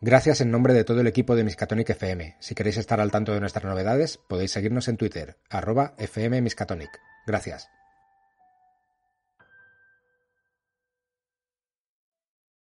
Gracias en nombre de todo el equipo de Miskatonic FM. Si queréis estar al tanto de nuestras novedades, podéis seguirnos en Twitter, arroba fmmiskatonic. Gracias.